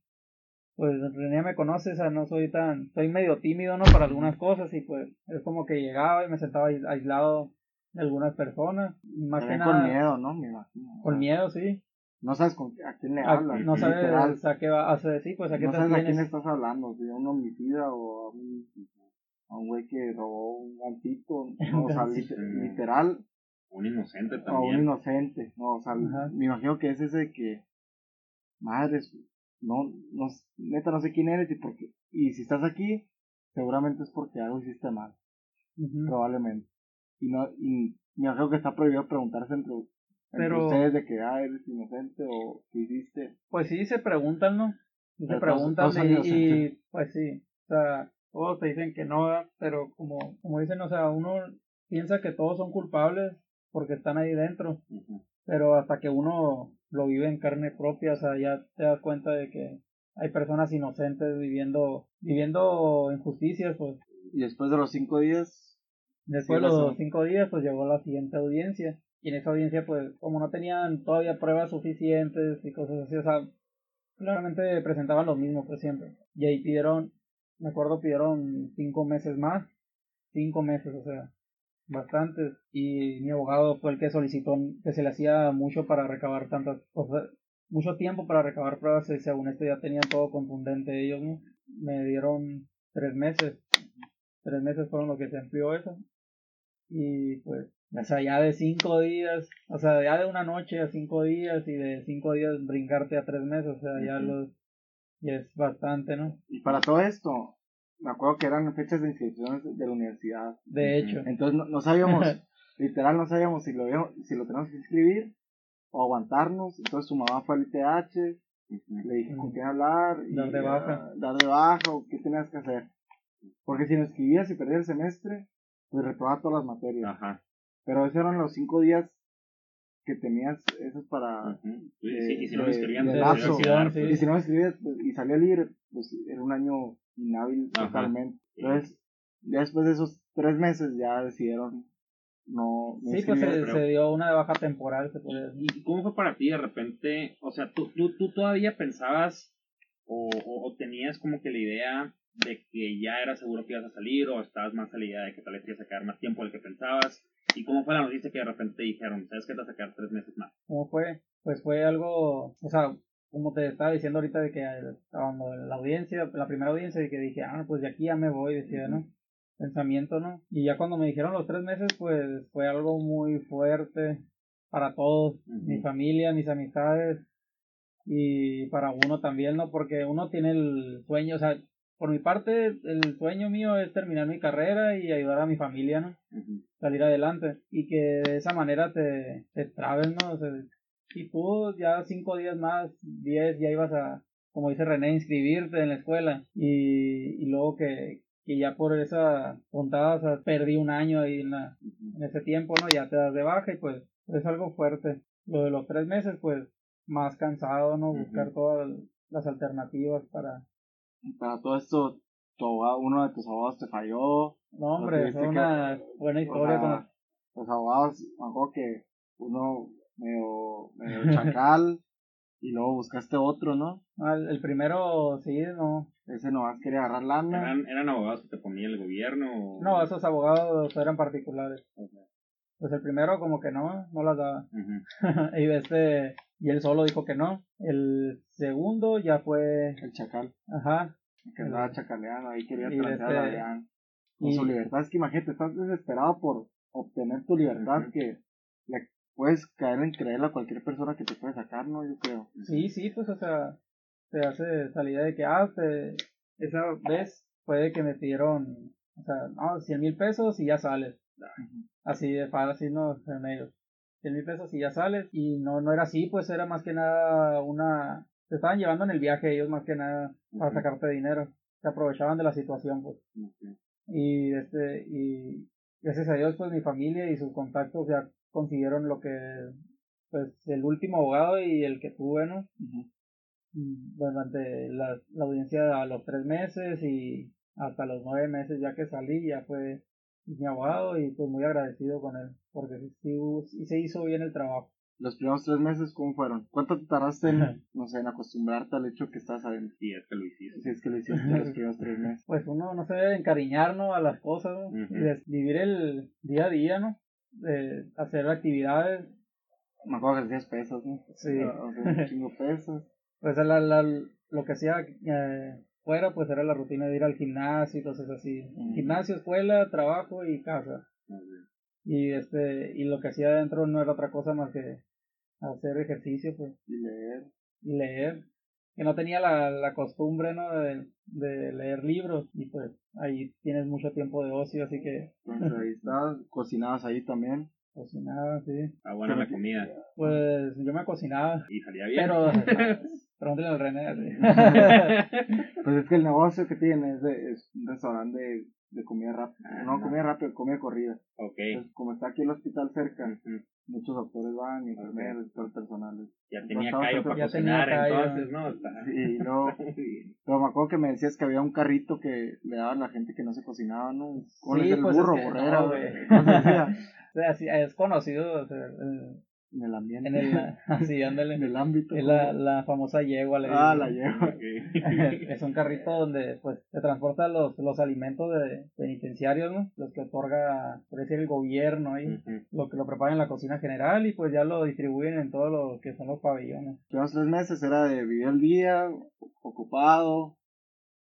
pues René me conoce, o sea, no soy tan, soy medio tímido, ¿no? Para algunas cosas y pues es como que llegaba y me sentaba ais- aislado de algunas personas, y más que nada, con miedo, ¿no? Me imagino. con miedo, sí, No sabes con, a quién le hablas. no literal. sabes a qué va, a hacer, sí, pues a qué no sabes a quién estás hablando, si a un homicida o a un, a un güey que robó un gancito, no, o sea, literal, Un inocente a un también. inocente, no, o sea, Ajá. me imagino que es ese que, madres, no, no, neta no sé quién eres y por qué, y si estás aquí, seguramente es porque algo hiciste mal, probablemente, y no, y me imagino que está prohibido preguntarse entre, entre Pero- ustedes de que, ah, eres inocente o qué hiciste, Pues sí se preguntan, ¿no? Se preguntan y, y, pues sí, o sea, todos te dicen que no, ¿verdad? pero como, como dicen, o sea, uno piensa que todos son culpables porque están ahí dentro, pero hasta que uno lo vive en carne propia, o sea, ya te das cuenta de que hay personas inocentes viviendo, viviendo injusticias, pues y después de los cinco días, Después de los cinco días, pues llegó la siguiente audiencia. Y en esa audiencia, pues, como no tenían todavía pruebas suficientes y cosas así, o sea, claramente presentaban lo mismo, pues siempre. Y ahí pidieron, me acuerdo, pidieron cinco meses más. Cinco meses, o sea, bastantes. Y mi abogado fue el que solicitó que se le hacía mucho para recabar tantas cosas. Mucho tiempo para recabar pruebas y según esto ya tenían todo contundente ellos, ¿no? Me dieron tres meses. Tres meses fueron lo que se amplió eso y pues, o sea, ya de cinco días, o sea, ya de una noche a cinco días y de cinco días brincarte a tres meses, o sea, ya los, ya es bastante, ¿no? y para todo esto, me acuerdo que eran fechas de inscripciones de la universidad, De hecho, entonces no, no sabíamos, literal no sabíamos si lo, si lo tenemos que inscribir o aguantarnos, entonces su mamá fue al ITH, le dije con quién hablar, y, Dar de baja. ah, dar de baja, o qué tenías que hacer, porque si no escribías y perdías el semestre, pues reprobaba todas las materias, Ajá. pero esos eran los cinco días que tenías, esos para, Ujú. Y, si- y si no escribían, de que quedar, Sí. y pues. si no escribías pues, y salía libre, pues era un año inhábil Ajá. totalmente. Entonces, ya después de esos tres meses ya decidieron no, no sí, pues se, dio una de baja temporal, se puede decir. ¿Y cómo fue para ti de repente? O sea, ¿tú, tú, tú todavía pensabas o, o, o tenías como que la idea de que ya era seguro que ibas a salir o estabas más a la idea de que tal vez te ibas a quedar más tiempo del que pensabas? ¿Y cómo fue la noticia que de repente te dijeron, sabes que te vas a quedar tres meses más? ¿Cómo fue? Pues fue algo, o sea, como te estaba diciendo ahorita de que cuando la audiencia, la primera audiencia, de que dije, ah, pues de aquí ya me voy, decía, ¿no? Pensamiento, ¿no? Y ya cuando me dijeron los tres meses, pues fue algo muy fuerte para todos, mi familia, mis amistades y para uno también, ¿no? Porque uno tiene el sueño, o sea, por mi parte, el sueño mío es terminar mi carrera y ayudar a mi familia, ¿no? Ujú. Salir adelante y que de esa manera te, te trabes, ¿no? O sea, y tú ya cinco días más, diez, ya ibas a, como dice René, inscribirte en la escuela y, y luego que, que ya por esa puntada, o sea, perdí un año ahí en, la- en ese tiempo, ¿no? Ya te das de baja y pues es algo fuerte. Lo de los tres meses, pues más cansado, ¿no? Buscar todas las alternativas para... Para todo esto, tu abogado- uno de tus abogados te falló. No, hombre, tuviste fue que- una buena o historia. sea, con- los abogados, me acuerdo que uno medio, medio chacal y luego buscaste otro, ¿no? Ah, el- el primero, sí, no, Ese nomás quería agarrar lana. ¿Eran, ¿Eran abogados que te ponía el gobierno? o- No, esos abogados eran particulares. Pues el primero como que no, no las daba. Y este, y él solo dijo que no. El segundo ya fue, El chacal, ajá, que andaba chacaleando, ahí quería Y este- a Adrián. Con y- su libertad, es que imagínate, estás desesperado por, obtener tu libertad que le puedes caer en creer a cualquier persona que te puede sacar, ¿no? Yo creo. Sí, sí, pues, o sea, te hace esa idea de que, ah, te, esa vez puede que me pidieron, o sea, no, 100 mil pesos y ya sales. Así de fácil, ¿no? En ellos. 100 mil pesos y ya sales. Y no, no era así, pues era más que nada una... Te estaban llevando en el viaje ellos más que nada para sacarte dinero. Se aprovechaban de la situación, pues. Y este, y gracias a Dios, pues mi familia y sus contactos ya consiguieron lo que, pues el último abogado y el que tuve, ¿no? Durante la, la audiencia a los tres meses y hasta los nueve meses ya que salí, ya fue mi abogado y pues muy agradecido con él, porque sí, se hizo bien el trabajo. Los primeros tres meses, ¿cómo fueron? ¿Cuánto te tardaste en, no sé, en acostumbrarte al hecho que estás adentro? Si es que lo hiciste. Si es que lo hiciste los primeros tres meses. Pues uno, no se debe encariñarnos a las cosas, ¿no? y vivir el día a día, ¿no? De hacer actividades. Me acuerdo que hacías pesos, ¿no? Sí. O sea, un chingo pesos. Pues la, la, lo que hacía eh, fuera, pues era la rutina de ir al gimnasio y cosas así. Gimnasio, escuela, trabajo y casa. Y este, y lo que hacía adentro no era otra cosa más que hacer ejercicio, pues. Y leer. Y leer. Que no tenía la, la costumbre, ¿no? De, de leer libros. Y pues ahí tienes mucho tiempo de ocio, así que. Entonces ahí estás, cocinabas ahí también. Cocinaba, sí. Está buena la comida. Pues yo me cocinaba. Y salía bien. Pero, pregúntale al René. pues es que el negocio que tiene es, de, es un restaurante de, de comida rápida. no, comida rápida, comida corrida. Ok. Entonces, como está aquí el hospital cerca, muchos doctores van, y enfermeros, y todo el personal. Ya tenía callo para cocinar, entonces, ¿no? Sí, no. pero me acuerdo que me decías que había un carrito que le daban a la gente que no se cocinaba, ¿no? ¿Cómo sí, el pues burro, es. O sea, sí, es conocido, o sea, eh, En el ambiente. en el, así, ándale. en el ámbito. Es la, la famosa yegua. le Ah, la llevo. es un carrito donde pues se transporta los, los alimentos de penitenciarios, ¿no? Los que otorga, por decir, el gobierno ahí. Lo que lo preparan en la cocina general y pues ya lo distribuyen en todo lo que son los pabellones. Los tres meses era de vivir el día, ocupado,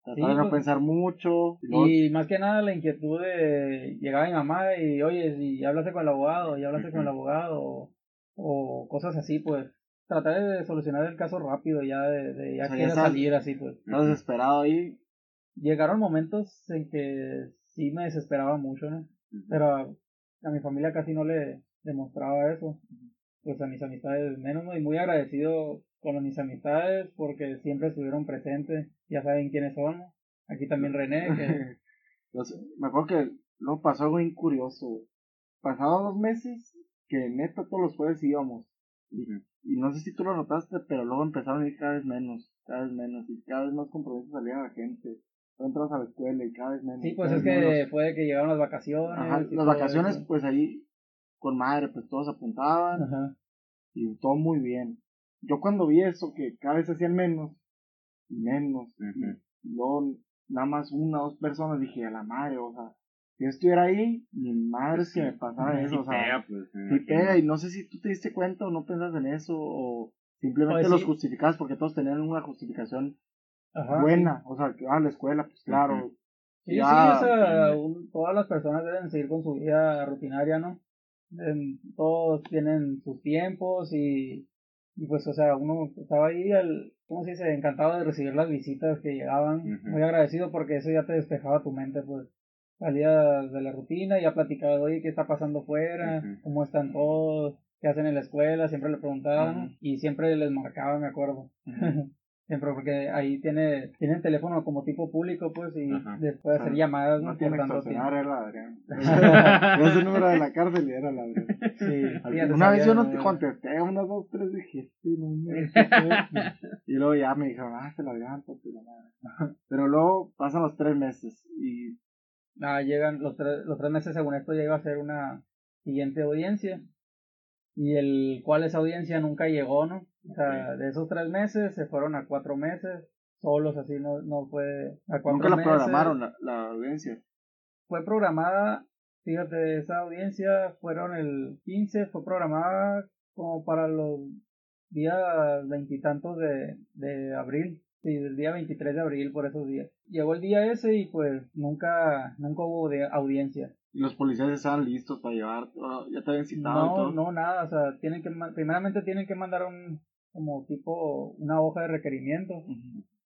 tratar de no pues, pensar mucho. Y Y más que nada la inquietud de llegar a mi mamá y, oye, si hablaste con el abogado, ya hablaste con el abogado, o, cosas así, pues tratar de solucionar el caso rápido, ya de, de ya O sea, ya salir así, pues. estás desesperado ahí. Llegaron momentos en que sí me desesperaba mucho, ¿no? Pero a, a mi familia casi no le demostraba eso. Pues a mis amistades menos, ¿no? Y muy agradecido con mis amistades porque siempre estuvieron presentes, ya saben quiénes son. ¿no? Aquí también René, que me acuerdo que luego pasó algo bien curioso. güey. Pasaban dos meses que neta todos los jueves íbamos. Y, y no sé si tú lo notaste, pero luego empezaron a ir cada vez menos, cada vez menos, y cada vez más compromisos salían la gente. Luego entras a la escuela y cada vez menos. sí, pues es que menos. fue que llegaron las vacaciones. Ajá, las vacaciones, eso. pues ahí, con madre, pues todos apuntaban Ajá. y todo muy bien. Yo cuando vi eso, que cada vez hacían menos, y menos, y luego nada más una o dos personas, dije, a la madre, o sea, yo estuviera ahí, mi madre es que me pasara eso, o sea, pega, pues, pega, y no sé si tú te diste cuenta o no pensas en eso, o simplemente Pues los sí. justificabas porque todos tenían una justificación Ajá. buena, o sea, que va a la escuela, pues claro, Sí, Ya, sí, o sea, un- todas las personas deben seguir con su vida rutinaria, ¿no? Todos tienen sus tiempos y, y pues, o sea, uno estaba ahí, al, ¿cómo se dice? Encantado de recibir las visitas que llegaban, muy agradecido porque eso ya te despejaba tu mente, pues. Salías de la rutina, ya platicabas, oye, ¿qué está pasando fuera? Ujú. ¿Cómo están todos? ¿Qué hacen en la escuela? Siempre le preguntaban Ujú. y siempre les marcaba, me acuerdo. Siempre porque ahí tiene, tienen teléfono como tipo público, pues, y después hacer llamadas, ¿no? no tiene extorsionar, era Adrián. Yo ese número de la cárcel y era la Adrián. Sí, sí, Una vez yo no te contesté, unas dos, tres dije, este número, ¿qué fue? Y luego ya me dijeron, ah, se la la madre. Pero luego pasan los tres meses y Ah, llegan los tres, los tres meses, según esto, llega a ser una siguiente audiencia. Y el cual esa audiencia nunca llegó, ¿no? O sea, de esos tres meses se fueron a cuatro meses, solos, así no, no fue a cuatro nunca la meses. programaron la, la audiencia. Fue programada, fíjate, esa audiencia fueron el 15, fue programada como para los días veintitantos de, de abril. Sí, del día 23 de abril, por esos días. Llegó el día ese y pues nunca, nunca hubo de audiencia. Y los policías estaban listos para llevar, ah, ya te habían citado. y No, todo. no, nada, o sea, tienen que, primeramente tienen que mandar un, como tipo, una hoja de requerimiento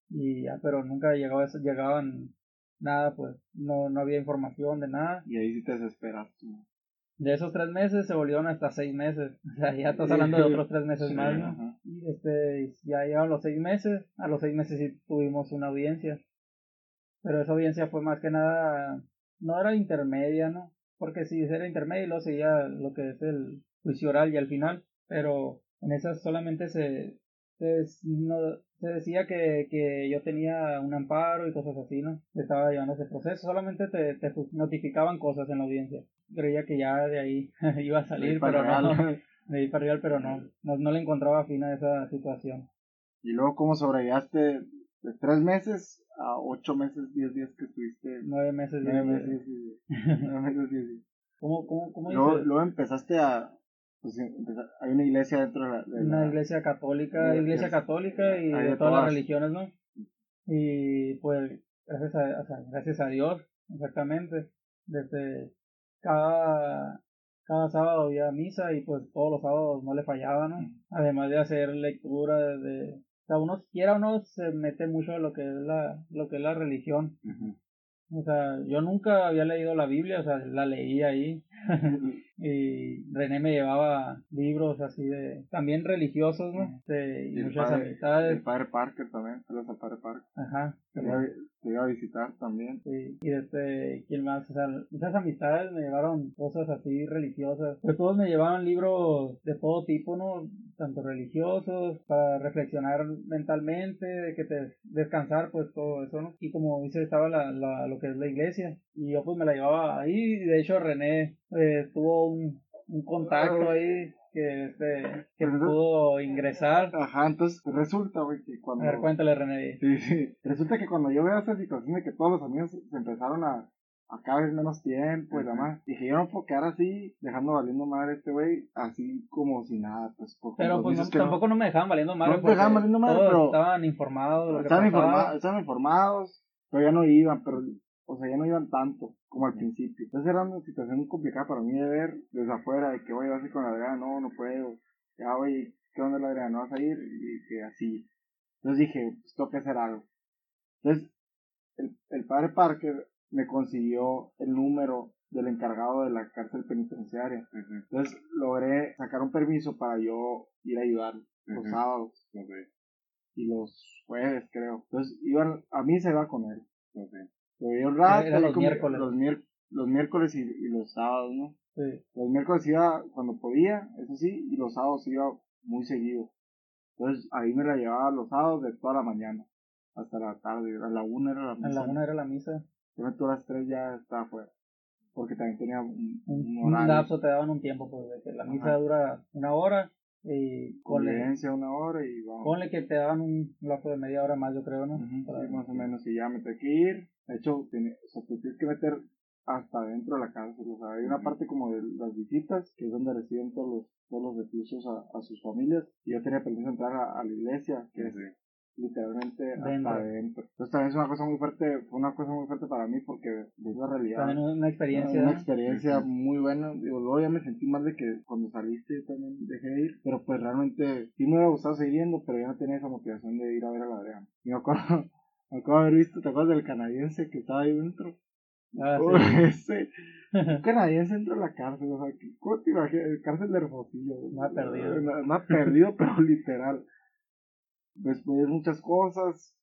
y ya, pero nunca llegaba eso, llegaban nada, pues, no, no había información de nada. Y ahí sí te desesperas. tú. De esos tres meses se volvieron hasta seis meses, o sea, ya estás hablando de otros tres meses Sí, más, ¿no? ajá. Y este, ya llegaron los seis meses, a los seis meses sí tuvimos una audiencia, pero esa audiencia fue más que nada, no era intermedia, ¿no? Porque si era intermedia y luego seguía lo que es el juicio oral y al final, pero en esas solamente se, se, no- se decía que, que yo tenía un amparo y cosas así, ¿no? Estaba llevando ese proceso, solamente te, te notificaban cosas en la audiencia. Creía que ya de ahí iba a salir, pero no. real. De ahí para arriba, pero no, no, no le encontraba fin a esa situación. Y luego, ¿cómo sobreviviste de tres meses a ocho meses, diez días que estuviste? Nueve meses. Nueve meses, sí, nueve meses, diez días. ¿Cómo, cómo, cómo Luego, luego empezaste a. Pues, empeza- hay una iglesia dentro de la. de Una la- iglesia católica, de- iglesia católica y de todas las religiones, ¿no? Y pues, gracias a, o sea, gracias a Dios, exactamente, desde cada, cada sábado había misa y pues todos los sábados no le fallaba, ¿no? Además de hacer lectura de, o sea, uno quiera o no se mete mucho en lo que es la, lo que es la religión. Ujú. O sea, yo nunca había leído la Biblia, o sea, la leí ahí. y René me llevaba libros así de, también religiosos, ¿no? De, y muchas padre, el amistades. padre Parker también, al padre Parker. Ajá. Te iba a visitar también. Sí, y este, ¿quién más? O sea, muchas amistades me llevaron cosas así religiosas. Pues todos me llevaban libros de todo tipo, ¿no? Tanto religiosos, para reflexionar mentalmente, de que te descansar, pues todo eso, ¿no? Y como dice, estaba la, la, lo que es la iglesia. Y yo pues me la llevaba ahí, y de hecho René eh, tuvo un, un contacto ahí que, este, que Pues eso- pudo ingresar. Ajá, entonces resulta, güey, que A cuando. ver, cuéntale René. Sí, sí. Resulta que cuando yo veo esa situación de que todos los amigos se empezaron a, a cada vez menos tiempo y Ujú. demás, dije, yo no puedo quedar así, dejando valiendo madre a este güey, así como si nada, pues por Pero pues no- tampoco no me dejaban valiendo madre. No te dejaban valiendo madre, pero- estaban informados de lo que estaban, pasaba. informa- estaban informados, pero ya no iban, pero, o sea, ya no iban tanto como al principio. Entonces era una situación muy complicada para mí de ver desde afuera, de que, oye, vas a ir con la Adriana, no, no puedo. Ya, oye, ¿qué onda la Adriana? ¿No vas a ir? Y que así. Entonces dije, pues que hacer algo. Entonces, el, el padre Parker me consiguió el número del encargado de la cárcel penitenciaria. Entonces logré sacar un permiso para yo ir a ayudar los sábados y los jueves, creo. Entonces iban, a mí se iba con él. Lo veía un rato, Era los como- miércoles. Los, miércoles y, y los sábados, ¿no? Sí. Los miércoles iba cuando podía, eso sí, y los sábados iba muy seguido. Entonces ahí me la llevaba los sábados de toda la mañana hasta la tarde. A la una era la En la misa. una era la misa. Yo me todas las tres ya estaba afuera. Porque también tenía un, Un, un un lapso te daban un tiempo, pues de que la misa Ajá. dura una hora y Convivencia una hora y vamos. ponle que te daban un lapso de media hora más, yo creo, ¿no? Ujú, Para- sí, más o menos, y ya me tengo que ir. De hecho, tiene- o sea, te tienes que meter hasta dentro de la cárcel. O sea, hay una parte como de las visitas, que es donde reciben todos los, todos los reclusos a, a sus familias. Y yo tenía permiso de entrar a, a la iglesia, que es literalmente Dentro. hasta adentro. Entonces también es una cosa muy fuerte, fue una cosa muy fuerte para mí porque es la realidad. También una experiencia. Una ¿no? experiencia muy buena. Digo, luego ya me sentí mal de que cuando saliste yo también dejé de ir. Pero pues realmente sí me hubiera gustado seguir yendo, pero ya no tenía esa motivación de ir a ver a la. Y me acuerdo, me acuerdo haber visto, ¿te acuerdas del canadiense que estaba ahí dentro? Ah, sí. ese, un canadiense dentro de la cárcel, o sea, ¿qué- ¿cómo te imaginas? Cárcel de Hermosillo. Más perdido. Más perdido, pero literal. Ves muchas cosas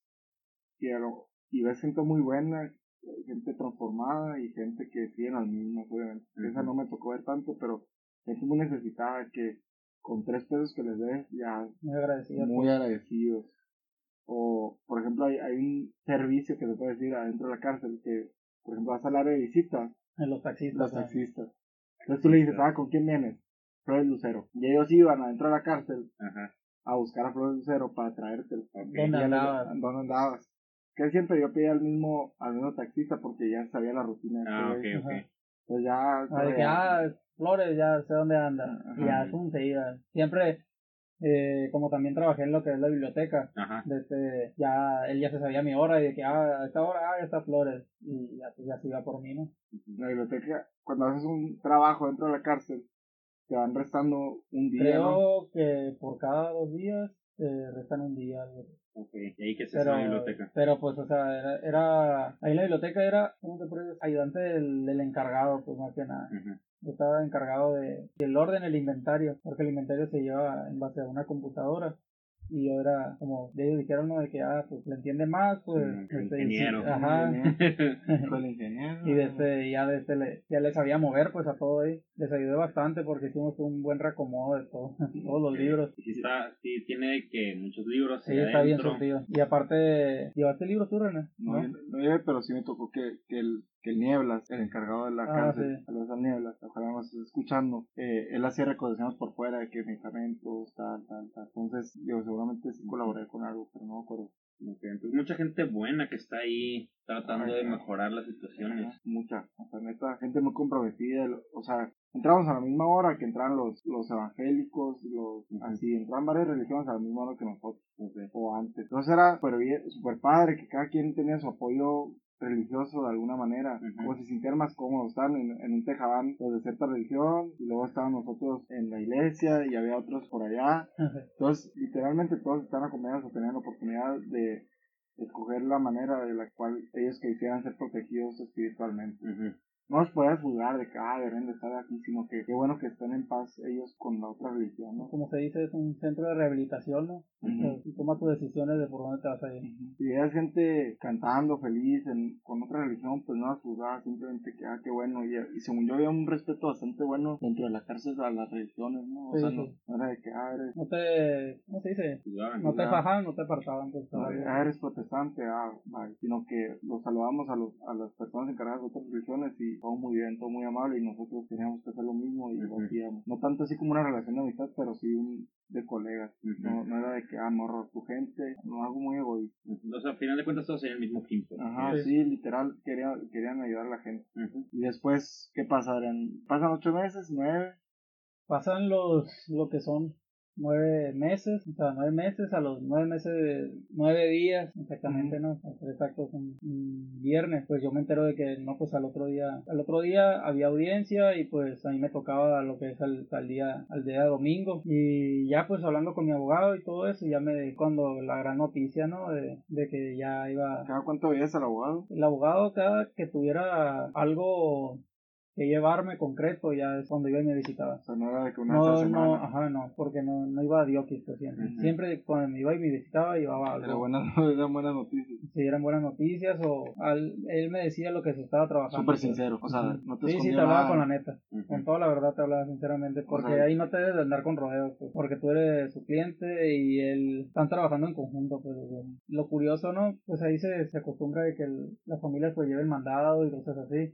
y, a lo- y ves gente muy buena, gente transformada y gente que sigue las mismas, obviamente. Esa no me tocó ver tanto, pero gente muy necesitada que con tres pesos que les des ya Muy agradecido. muy agradecidos. O, por ejemplo, hay, hay un servicio que se puede decir adentro de la cárcel que, por ejemplo, vas al área de visita, En los taxistas. los ¿no? taxistas. Entonces tú le dices, ah, ¿con quién vienes? Flores Lucero. Y ellos iban adentro de la cárcel Ajá. A buscar a Flores Lucero para traértelo. ¿Dónde ya andabas? ¿Dónde andabas? Que siempre yo pedía al mismo, al mismo taxista porque ya sabía la rutina. de Ah, este ok, ok. Entonces ya... Ah, de que, ah, Flores, ya sé dónde anda. Y ya, pum, se iba. Siempre, Eh, como también trabajé en lo que es la biblioteca, Ajá. desde ya él ya se sabía mi hora y de que ah, a esta hora ah, ya está Flores y ya, pues, ya se iba por mí, ¿no? La biblioteca, cuando haces un trabajo dentro de la cárcel, te van restando un día, Creo ¿no? que por cada dos días eh, restan un día. algo. Ok, y ahí que se hace Pero, la biblioteca. pero pues, o sea, era, era ahí en la biblioteca era, ¿cómo te puedes? Ayudante del, del encargado, pues más que nada. Yo estaba encargado de, del orden, el inventario, porque el inventario se lleva en base a una computadora. Y yo era como, de ellos dijeron, ¿no? De que, ah, pues le entiende más, pues. Mm, el este, sí, ingeniero. ajá. Con el ingeniero. Y desde, ya desde le, ya les sabía mover pues a todo ahí. Les ayudé bastante porque hicimos un buen reacomodo de todo, todos los libros. Y sí, está, sí tiene que muchos libros Sí, está bien surtido. Y aparte, ¿llevaste libros tú, René? No, no llegué, pero sí me tocó que, que, el, que el Nieblas, el encargado de la Ah, cárcel, sí. al Nieblas, ojalá nos estés escuchando, eh, él hacía recolecciones por fuera de que medicamentos, tal, tal, tal. Entonces, yo seguramente sí colaboré con algo, pero no me acuerdo. Ok, Entonces, mucha gente buena que está ahí tratando de mejorar las situaciones. Mucha, o sea, neta, gente muy comprometida, o sea, entramos a la misma hora que entraban los, los evangélicos, los, así, entraban varias religiones a la misma hora que nosotros, o, sea, o antes. Entonces era súper bien, súper padre que cada quien tenía su apoyo religioso de alguna manera, o se sintieran más cómodos, estaban en, en un tejabán los de cierta religión, y luego estaban nosotros en la iglesia, y había otros por allá, entonces, literalmente todos están acompañados o tenían la oportunidad de escoger la manera de la cual ellos quisieran ser protegidos espiritualmente. No los puedes juzgar de que, ah, deben de estar aquí, sino que qué bueno que estén en paz ellos con la otra religión, ¿no? Como se dice, es un centro de rehabilitación, ¿no? Ujú. Y toma tus decisiones de por dónde te vas a ir. Si hay gente cantando feliz en, con otra religión, pues no las juzgaba, simplemente que, ah, qué bueno. Y, y según yo había un respeto bastante bueno dentro de la cárcel a las religiones, ¿no? O Sí, sea, sí. no, no era de que, ah, eres, No te, ¿cómo se dice? No te fajaban, no te apartaban, pues. No, ah, eres protestante, ah, bye. Sino que los saludamos a, los, a las personas encargadas de otras religiones y todo muy bien, todo muy amable y nosotros teníamos que hacer lo mismo y lo Ujú. hacíamos. No tanto así como una relación de amistad, pero sí un, de colegas. No, no era de que, ah, morro, tu gente, no, algo muy egoísta. O sea, al final de cuentas todos tenían el mismo fin. pues. Ajá, Sí. sí, literal, querían, querían ayudar a la gente. Y después, ¿qué pasa? Adrián? ¿Pasan ocho meses? ¿Nueve? Pasan los, lo que son nueve meses, o sea, nueve meses a los nueve meses, nueve días, exactamente, ¿no? Ser exactos, un, un viernes, pues yo me entero de que, no, pues al otro día, al otro día había audiencia y pues a mí me tocaba lo que es al, al día, al día domingo y ya pues hablando con mi abogado y todo eso, ya me, cuando la gran noticia, ¿no? De, de que ya iba, ¿Cada cuánto veías al abogado? el abogado cada que tuviera algo que llevarme concreto ya es cuando iba y me visitaba. O sea, no era de que una No, semana. no, ajá, no, porque no, no iba a Diokis pues, siempre. Siempre cuando me iba y me visitaba llevaba algo. Era buena, eran buenas noticias. Si eran buenas noticias o al- él me decía lo que se estaba trabajando. Súper sincero. O sea, Ujú. no te Sí, sí, te hablaba nada. con la neta. Con toda la verdad te hablaba sinceramente. Porque sea, ahí no te debes de andar con rodeos. Pues, porque tú eres su cliente y él están trabajando en conjunto. Pues, lo curioso, ¿no? Pues ahí se, se acostumbra de que el- las familias pues lleven mandado y cosas así.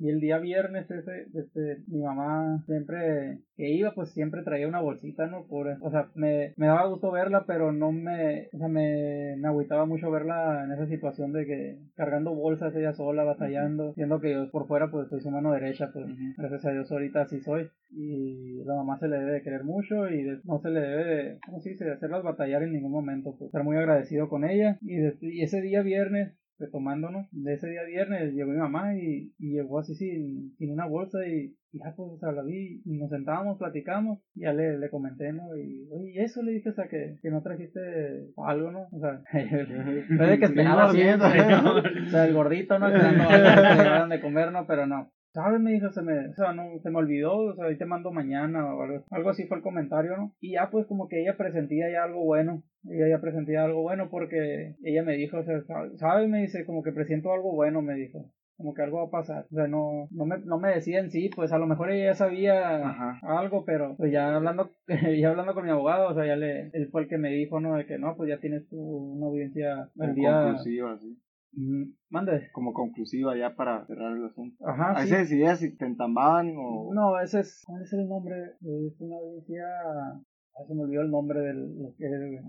Y el día viernes ese, este, mi mamá siempre que iba, pues siempre traía una bolsita, ¿no? Por, o sea, me, me daba gusto verla, pero no me, o sea, me, me agüitaba mucho verla en esa situación de que cargando bolsas ella sola, batallando, siendo que yo por fuera pues soy su mano derecha, pues gracias a Dios ahorita así soy. Y la mamá se le debe de querer mucho y de- no se le debe de, ¿cómo se dice? De hacerlas batallar en ningún momento, pues estar muy agradecido con ella. Y, de- y ese día viernes retomándonos, de ese día viernes llegó mi mamá y, y llegó así sin, sin una bolsa y, y ya pues o sea, la vi y nos sentábamos, platicamos y ya le, le comenté, ¿no? Y oye, ¿y eso le dije, o sea, que, que no trajiste algo, ¿no? O sea, puede que esperaba siempre. ¿no? O sea, el gordito, ¿no? Que le llevaran de comer, ¿no? Pero no. ¿Sabes? Me dijo, se me, o sea, no, se me olvidó, o sea, ahí te mando mañana o algo, algo así fue el comentario, ¿no? Y ya pues como que ella presentía ya algo bueno, ella ya presentía algo bueno porque ella me dijo, o sea, ¿sabes? Me dice, como que presiento algo bueno, me dijo. Como que algo va a pasar. O sea, no, no, me, no me decía en sí, pues a lo mejor ella ya sabía Ajá. algo, pero pues ya hablando, ya hablando con mi abogado, o sea, ya le, él fue el que me dijo, ¿no? De que no, pues ya tienes tu una audiencia el día. sí. Mm, Mande. Como conclusiva ya para cerrar el asunto. Ajá, Ahí sí. se decidía si te entambaban o... No, ese es. ¿Cuál es el nombre? Es una ah, se me olvidó el nombre del. Lo que es.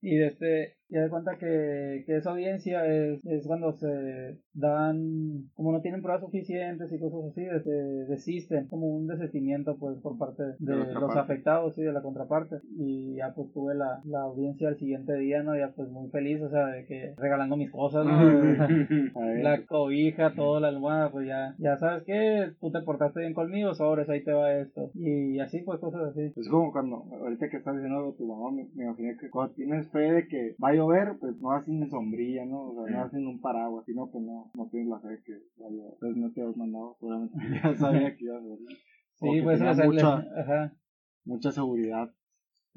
Y de este. Y de cuenta que, que esa audiencia es, es cuando se dan, como no tienen pruebas suficientes y cosas así, de, desisten, como un desistimiento pues por parte de, los afectados y de la contraparte. Y ya pues tuve la, la audiencia el siguiente día, ¿no? Ya pues muy feliz, o sea, de que regalando mis cosas, ¿no? la cobija, toda la almohada, pues ya, ya sabes que tú te portaste bien conmigo, sobres, ahí te va esto. Y así pues cosas así. Es como cuando, ahorita que estás diciendo tu mamá, me, me imaginé que cuando tienes fe de que va a llover, pues no sin sombrilla, ¿no? O sea, no sin un paraguas, sino pues no, no tienes la fe que va a llover. Entonces no te has mandado, obviamente ya sabía que iba a ser. Sí, pues mucha, ajá. mucha seguridad.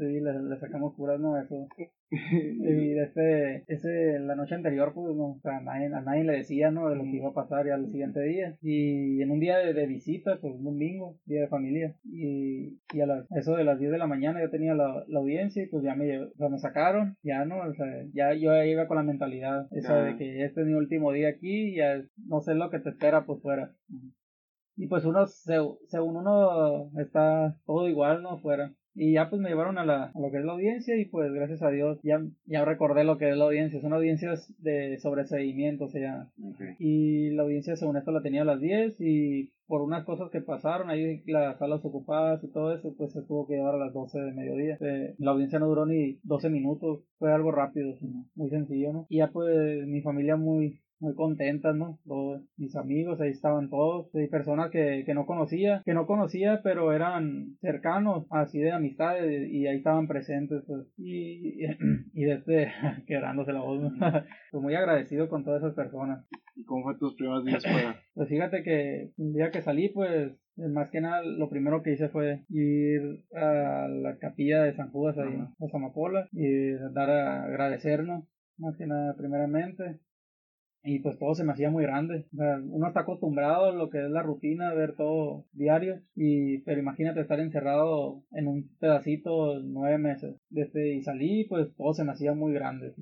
Sí, le, le sacamos curas, ¿no? Eso. y este, ese, la noche anterior, pues, no, a, nadie, a nadie le decía, ¿no? De lo que iba a pasar ya el siguiente día. Y en un día de, visita, pues, un domingo, día de familia. Y, y a las, eso de las 10 de la mañana yo tenía la, la audiencia y pues ya me, o sea, me sacaron, ya, ¿no? O sea, ya yo iba con la mentalidad esa de que este es mi último día aquí y ya no sé lo que te espera, pues, fuera. Y pues uno, según uno, está todo igual, ¿no? Fuera. Y ya pues me llevaron a, la, a lo que es la audiencia y pues gracias a Dios ya, ya recordé lo que es la audiencia. Son audiencias de sobreseguimiento, o sea. Y la audiencia según esto la tenía a las 10 y por unas cosas que pasaron, ahí las salas ocupadas y todo eso, pues se tuvo que llevar a las 12 de mediodía. Eh, la audiencia no duró ni 12 minutos, fue algo rápido, muy sencillo, ¿no? Y ya pues mi familia muy muy contentas, ¿no? Todos mis amigos, ahí estaban todos, hay personas que, que no conocía, que no conocía, pero eran cercanos, así de amistad, y ahí estaban presentes, pues, y, y desde quebrándose la voz, pues muy agradecido con todas esas personas. ¿Y cómo fue tus primeros días fuera? Pues fíjate que un día que salí, pues más que nada, lo primero que hice fue ir a la capilla de San Judas ahí en Zamapola y dar a agradecernos, más que nada, primeramente y pues todo se me hacía muy grande. uno está acostumbrado a lo que es la rutina, ver todo diario, y pero imagínate estar encerrado en un pedacito nueve meses. Desde y salí, pues todo se me hacía muy grande.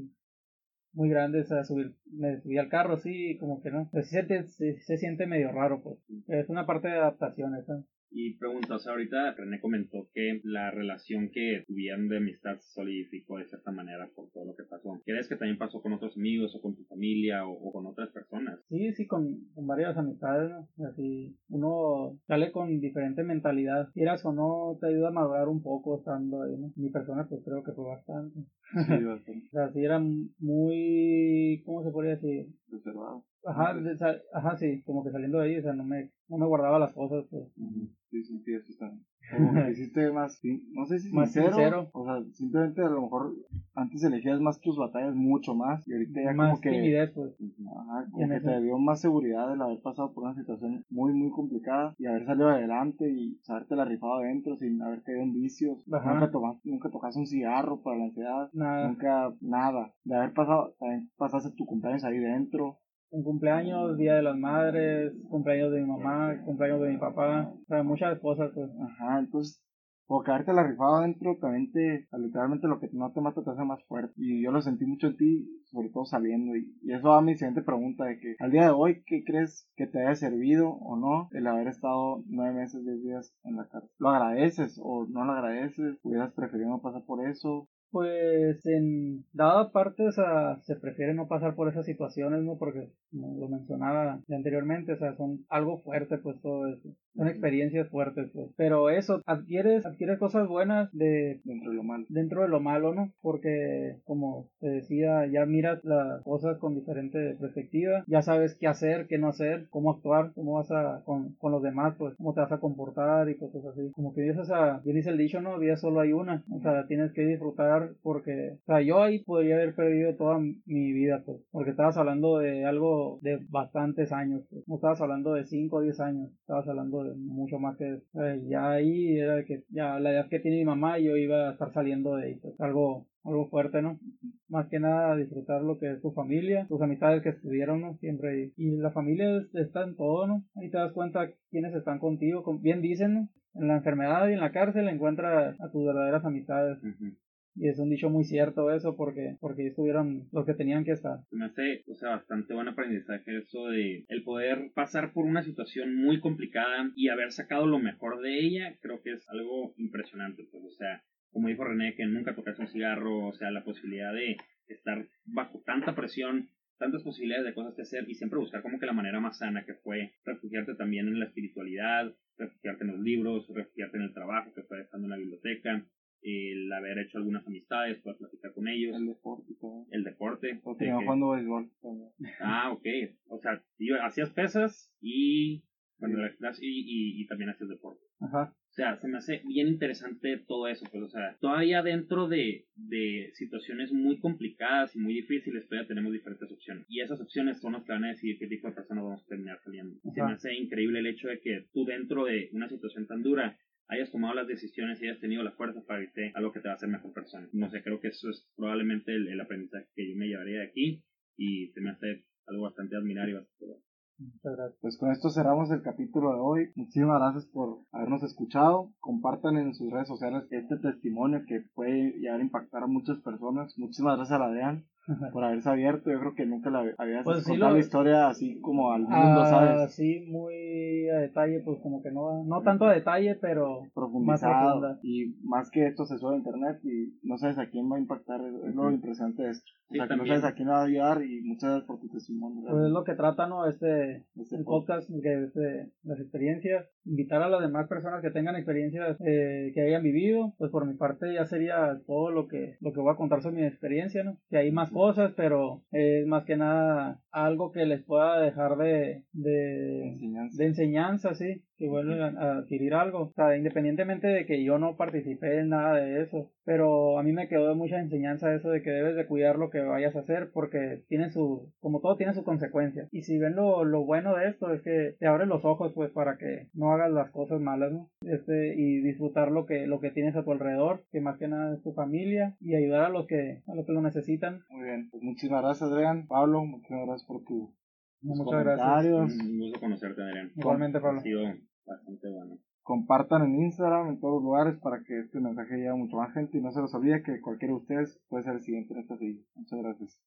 Muy grande, o sea, subir, me subí al carro, sí, como que no. Pues, se, se, siente medio raro, pues. Es una parte de adaptación esa. Y pregunta, o sea, ahorita René comentó que la relación que tuvieron de amistad se solidificó de cierta manera por todo lo que pasó. ¿Crees que también pasó con otros amigos o con tu familia o, con otras personas? Sí, sí, con, con varias amistades, ¿no? Así, uno sale con diferente mentalidad. Quieras o no, te ayuda a madurar un poco estando ahí, ¿no? Mi persona, pues creo que fue bastante. Sí, bastante. o sea, sí era muy, ¿cómo se podría decir? Reservado. Ajá, ajá, sí, como que saliendo de ahí, o sea, no me, no me guardaba las cosas, pues. Sí, sí, sí, eso está. Como que hiciste más, no sé si más sincero, O sea, simplemente a lo mejor antes elegías más tus batallas mucho más y ahorita ya más como que. Timidez, pues. Ajá, como que te dio más seguridad el haber pasado por una situación muy, muy complicada y haber salido adelante y saberte la rifado adentro sin haber caído en vicios. Nunca, tomas, nunca tocaste un cigarro para la ansiedad. Nada. Nunca, nada. De haber pasado, también pasaste tu cumpleaños ahí dentro un cumpleaños, Día de las Madres, cumpleaños de mi mamá, cumpleaños de mi papá, o sea, muchas cosas, pues. Ajá, entonces, como quedarte la rifada adentro también te, literalmente lo que no te mata te hace más fuerte. Y yo lo sentí mucho en ti, sobre todo saliendo. Y, eso va a mi siguiente pregunta de que, al día de hoy, ¿qué crees que te haya servido o no el haber estado nueve meses, diez días en la cárcel? ¿Lo agradeces o no lo agradeces? ¿Hubieras preferido no pasar por eso? Pues en dada parte, o sea, se prefiere no pasar por esas situaciones, ¿no? Porque, como lo mencionaba anteriormente, o sea, son algo fuerte, pues todo eso. Son experiencias fuertes, pues. Pero eso, adquieres, adquieres cosas buenas de... Dentro de lo malo. Dentro de lo malo, ¿no? Porque, como te decía, ya miras las cosas con diferente perspectiva. Ya sabes qué hacer, qué no hacer, cómo actuar, cómo vas a... con, con los demás, pues, cómo te vas a comportar y cosas así. Como que dices, o sea, bien dice el dicho, ¿no? Vida solo hay una. O sea, tienes que disfrutar porque, o sea, yo ahí podría haber perdido toda mi vida, pues, porque estabas hablando de algo de bastantes años, pues. no estabas hablando de 5 o 10 años, estabas hablando de mucho más que eh, ya ahí era que ya la edad que tiene mi mamá yo iba a estar saliendo de ahí, pues, algo algo fuerte, ¿no? Más que nada disfrutar lo que es tu familia, tus amistades que estuvieron, ¿no? Siempre. Y la familia está en todo, ¿no? Ahí te das cuenta quiénes están contigo, bien dicen. En la enfermedad y en la cárcel encuentras a tus verdaderas amistades. Y es un dicho muy cierto eso porque, porque estuvieron los que tenían que estar. Me hace, o sea, bastante buen aprendizaje eso de el poder pasar por una situación muy complicada y haber sacado lo mejor de ella, creo que es algo impresionante, pues, o sea, como dijo René, que nunca tocaste un cigarro, o sea, la posibilidad de estar bajo tanta presión, tantas posibilidades de cosas que hacer y siempre buscar como que la manera más sana que fue refugiarte también en la espiritualidad, refugiarte en los libros, refugiarte en el trabajo que fue dejando en la biblioteca, el haber hecho algunas amistades, poder platicar con ellos. El deporte y todo. El deporte. Tenía jugando béisbol Ah, ok. O sea, hacías pesas y, bueno, y, y, y también hacías deporte. Ajá. O sea, se me hace bien interesante todo eso, pues, o sea, todavía dentro de, de situaciones muy complicadas y muy difíciles, todavía tenemos diferentes opciones. Y esas opciones son las que van a decidir qué tipo de personas vamos a terminar saliendo. Se me hace increíble el hecho de que tú dentro de una situación tan dura hayas tomado las decisiones y hayas tenido la fuerza para irte a lo que te va a hacer mejor persona. No sé, creo que eso es probablemente el, aprendizaje que yo me llevaría de aquí y se me hace algo bastante admirable y bastante Muchas gracias. Pues con esto cerramos el capítulo de hoy. Muchísimas gracias por habernos escuchado. Compartan en sus redes sociales este testimonio que puede llegar a impactar a muchas personas. Muchísimas gracias a la Dean por haberse abierto. Yo creo que nunca la había pues contado la historia así como al mundo, ¿sabes? Así muy a detalle, pues como que no, no tanto a detalle, pero profundizado. Más y más que esto se sube a internet y no sabes a quién va a impactar. Es lo interesante de esto. O sea, que no sabes a quién va a ayudar y muchas gracias por tu testimonio. Pues es lo que trata, ¿no? Este, este podcast, que es de las experiencias. Invitar a las demás personas que tengan experiencias eh, que hayan vivido. Pues por mi parte ya sería todo lo que, lo que voy a contar sobre mi experiencia, ¿no? Que hay más cosas, pero es más que nada algo que les pueda dejar de, de, enseñanza. de enseñanza, sí, que vuelvan a adquirir algo. O sea, independientemente de que yo no participé en nada de eso, pero a mí me quedó de mucha enseñanza eso de que debes de cuidar lo que vayas a hacer porque tiene su, como todo tiene su consecuencia. Y si ven lo, lo bueno de esto es que te abre los ojos pues para que no hagas las cosas malas, ¿no? Este, y disfrutar lo que, lo que tienes a tu alrededor, que más que nada es tu familia, y ayudar a los que, a los que lo necesitan. Muy bien, pues muchísimas gracias Adrián, Pablo, muchas gracias por tu Muchas gracias. Un gusto conocerte, Adrián. Igualmente, Pablo. Ha sido bastante bueno. Compartan en Instagram, en todos los lugares, para que este mensaje llegue a mucha más gente y no se los olvide que cualquiera de ustedes puede ser el siguiente en esta silla. Muchas gracias.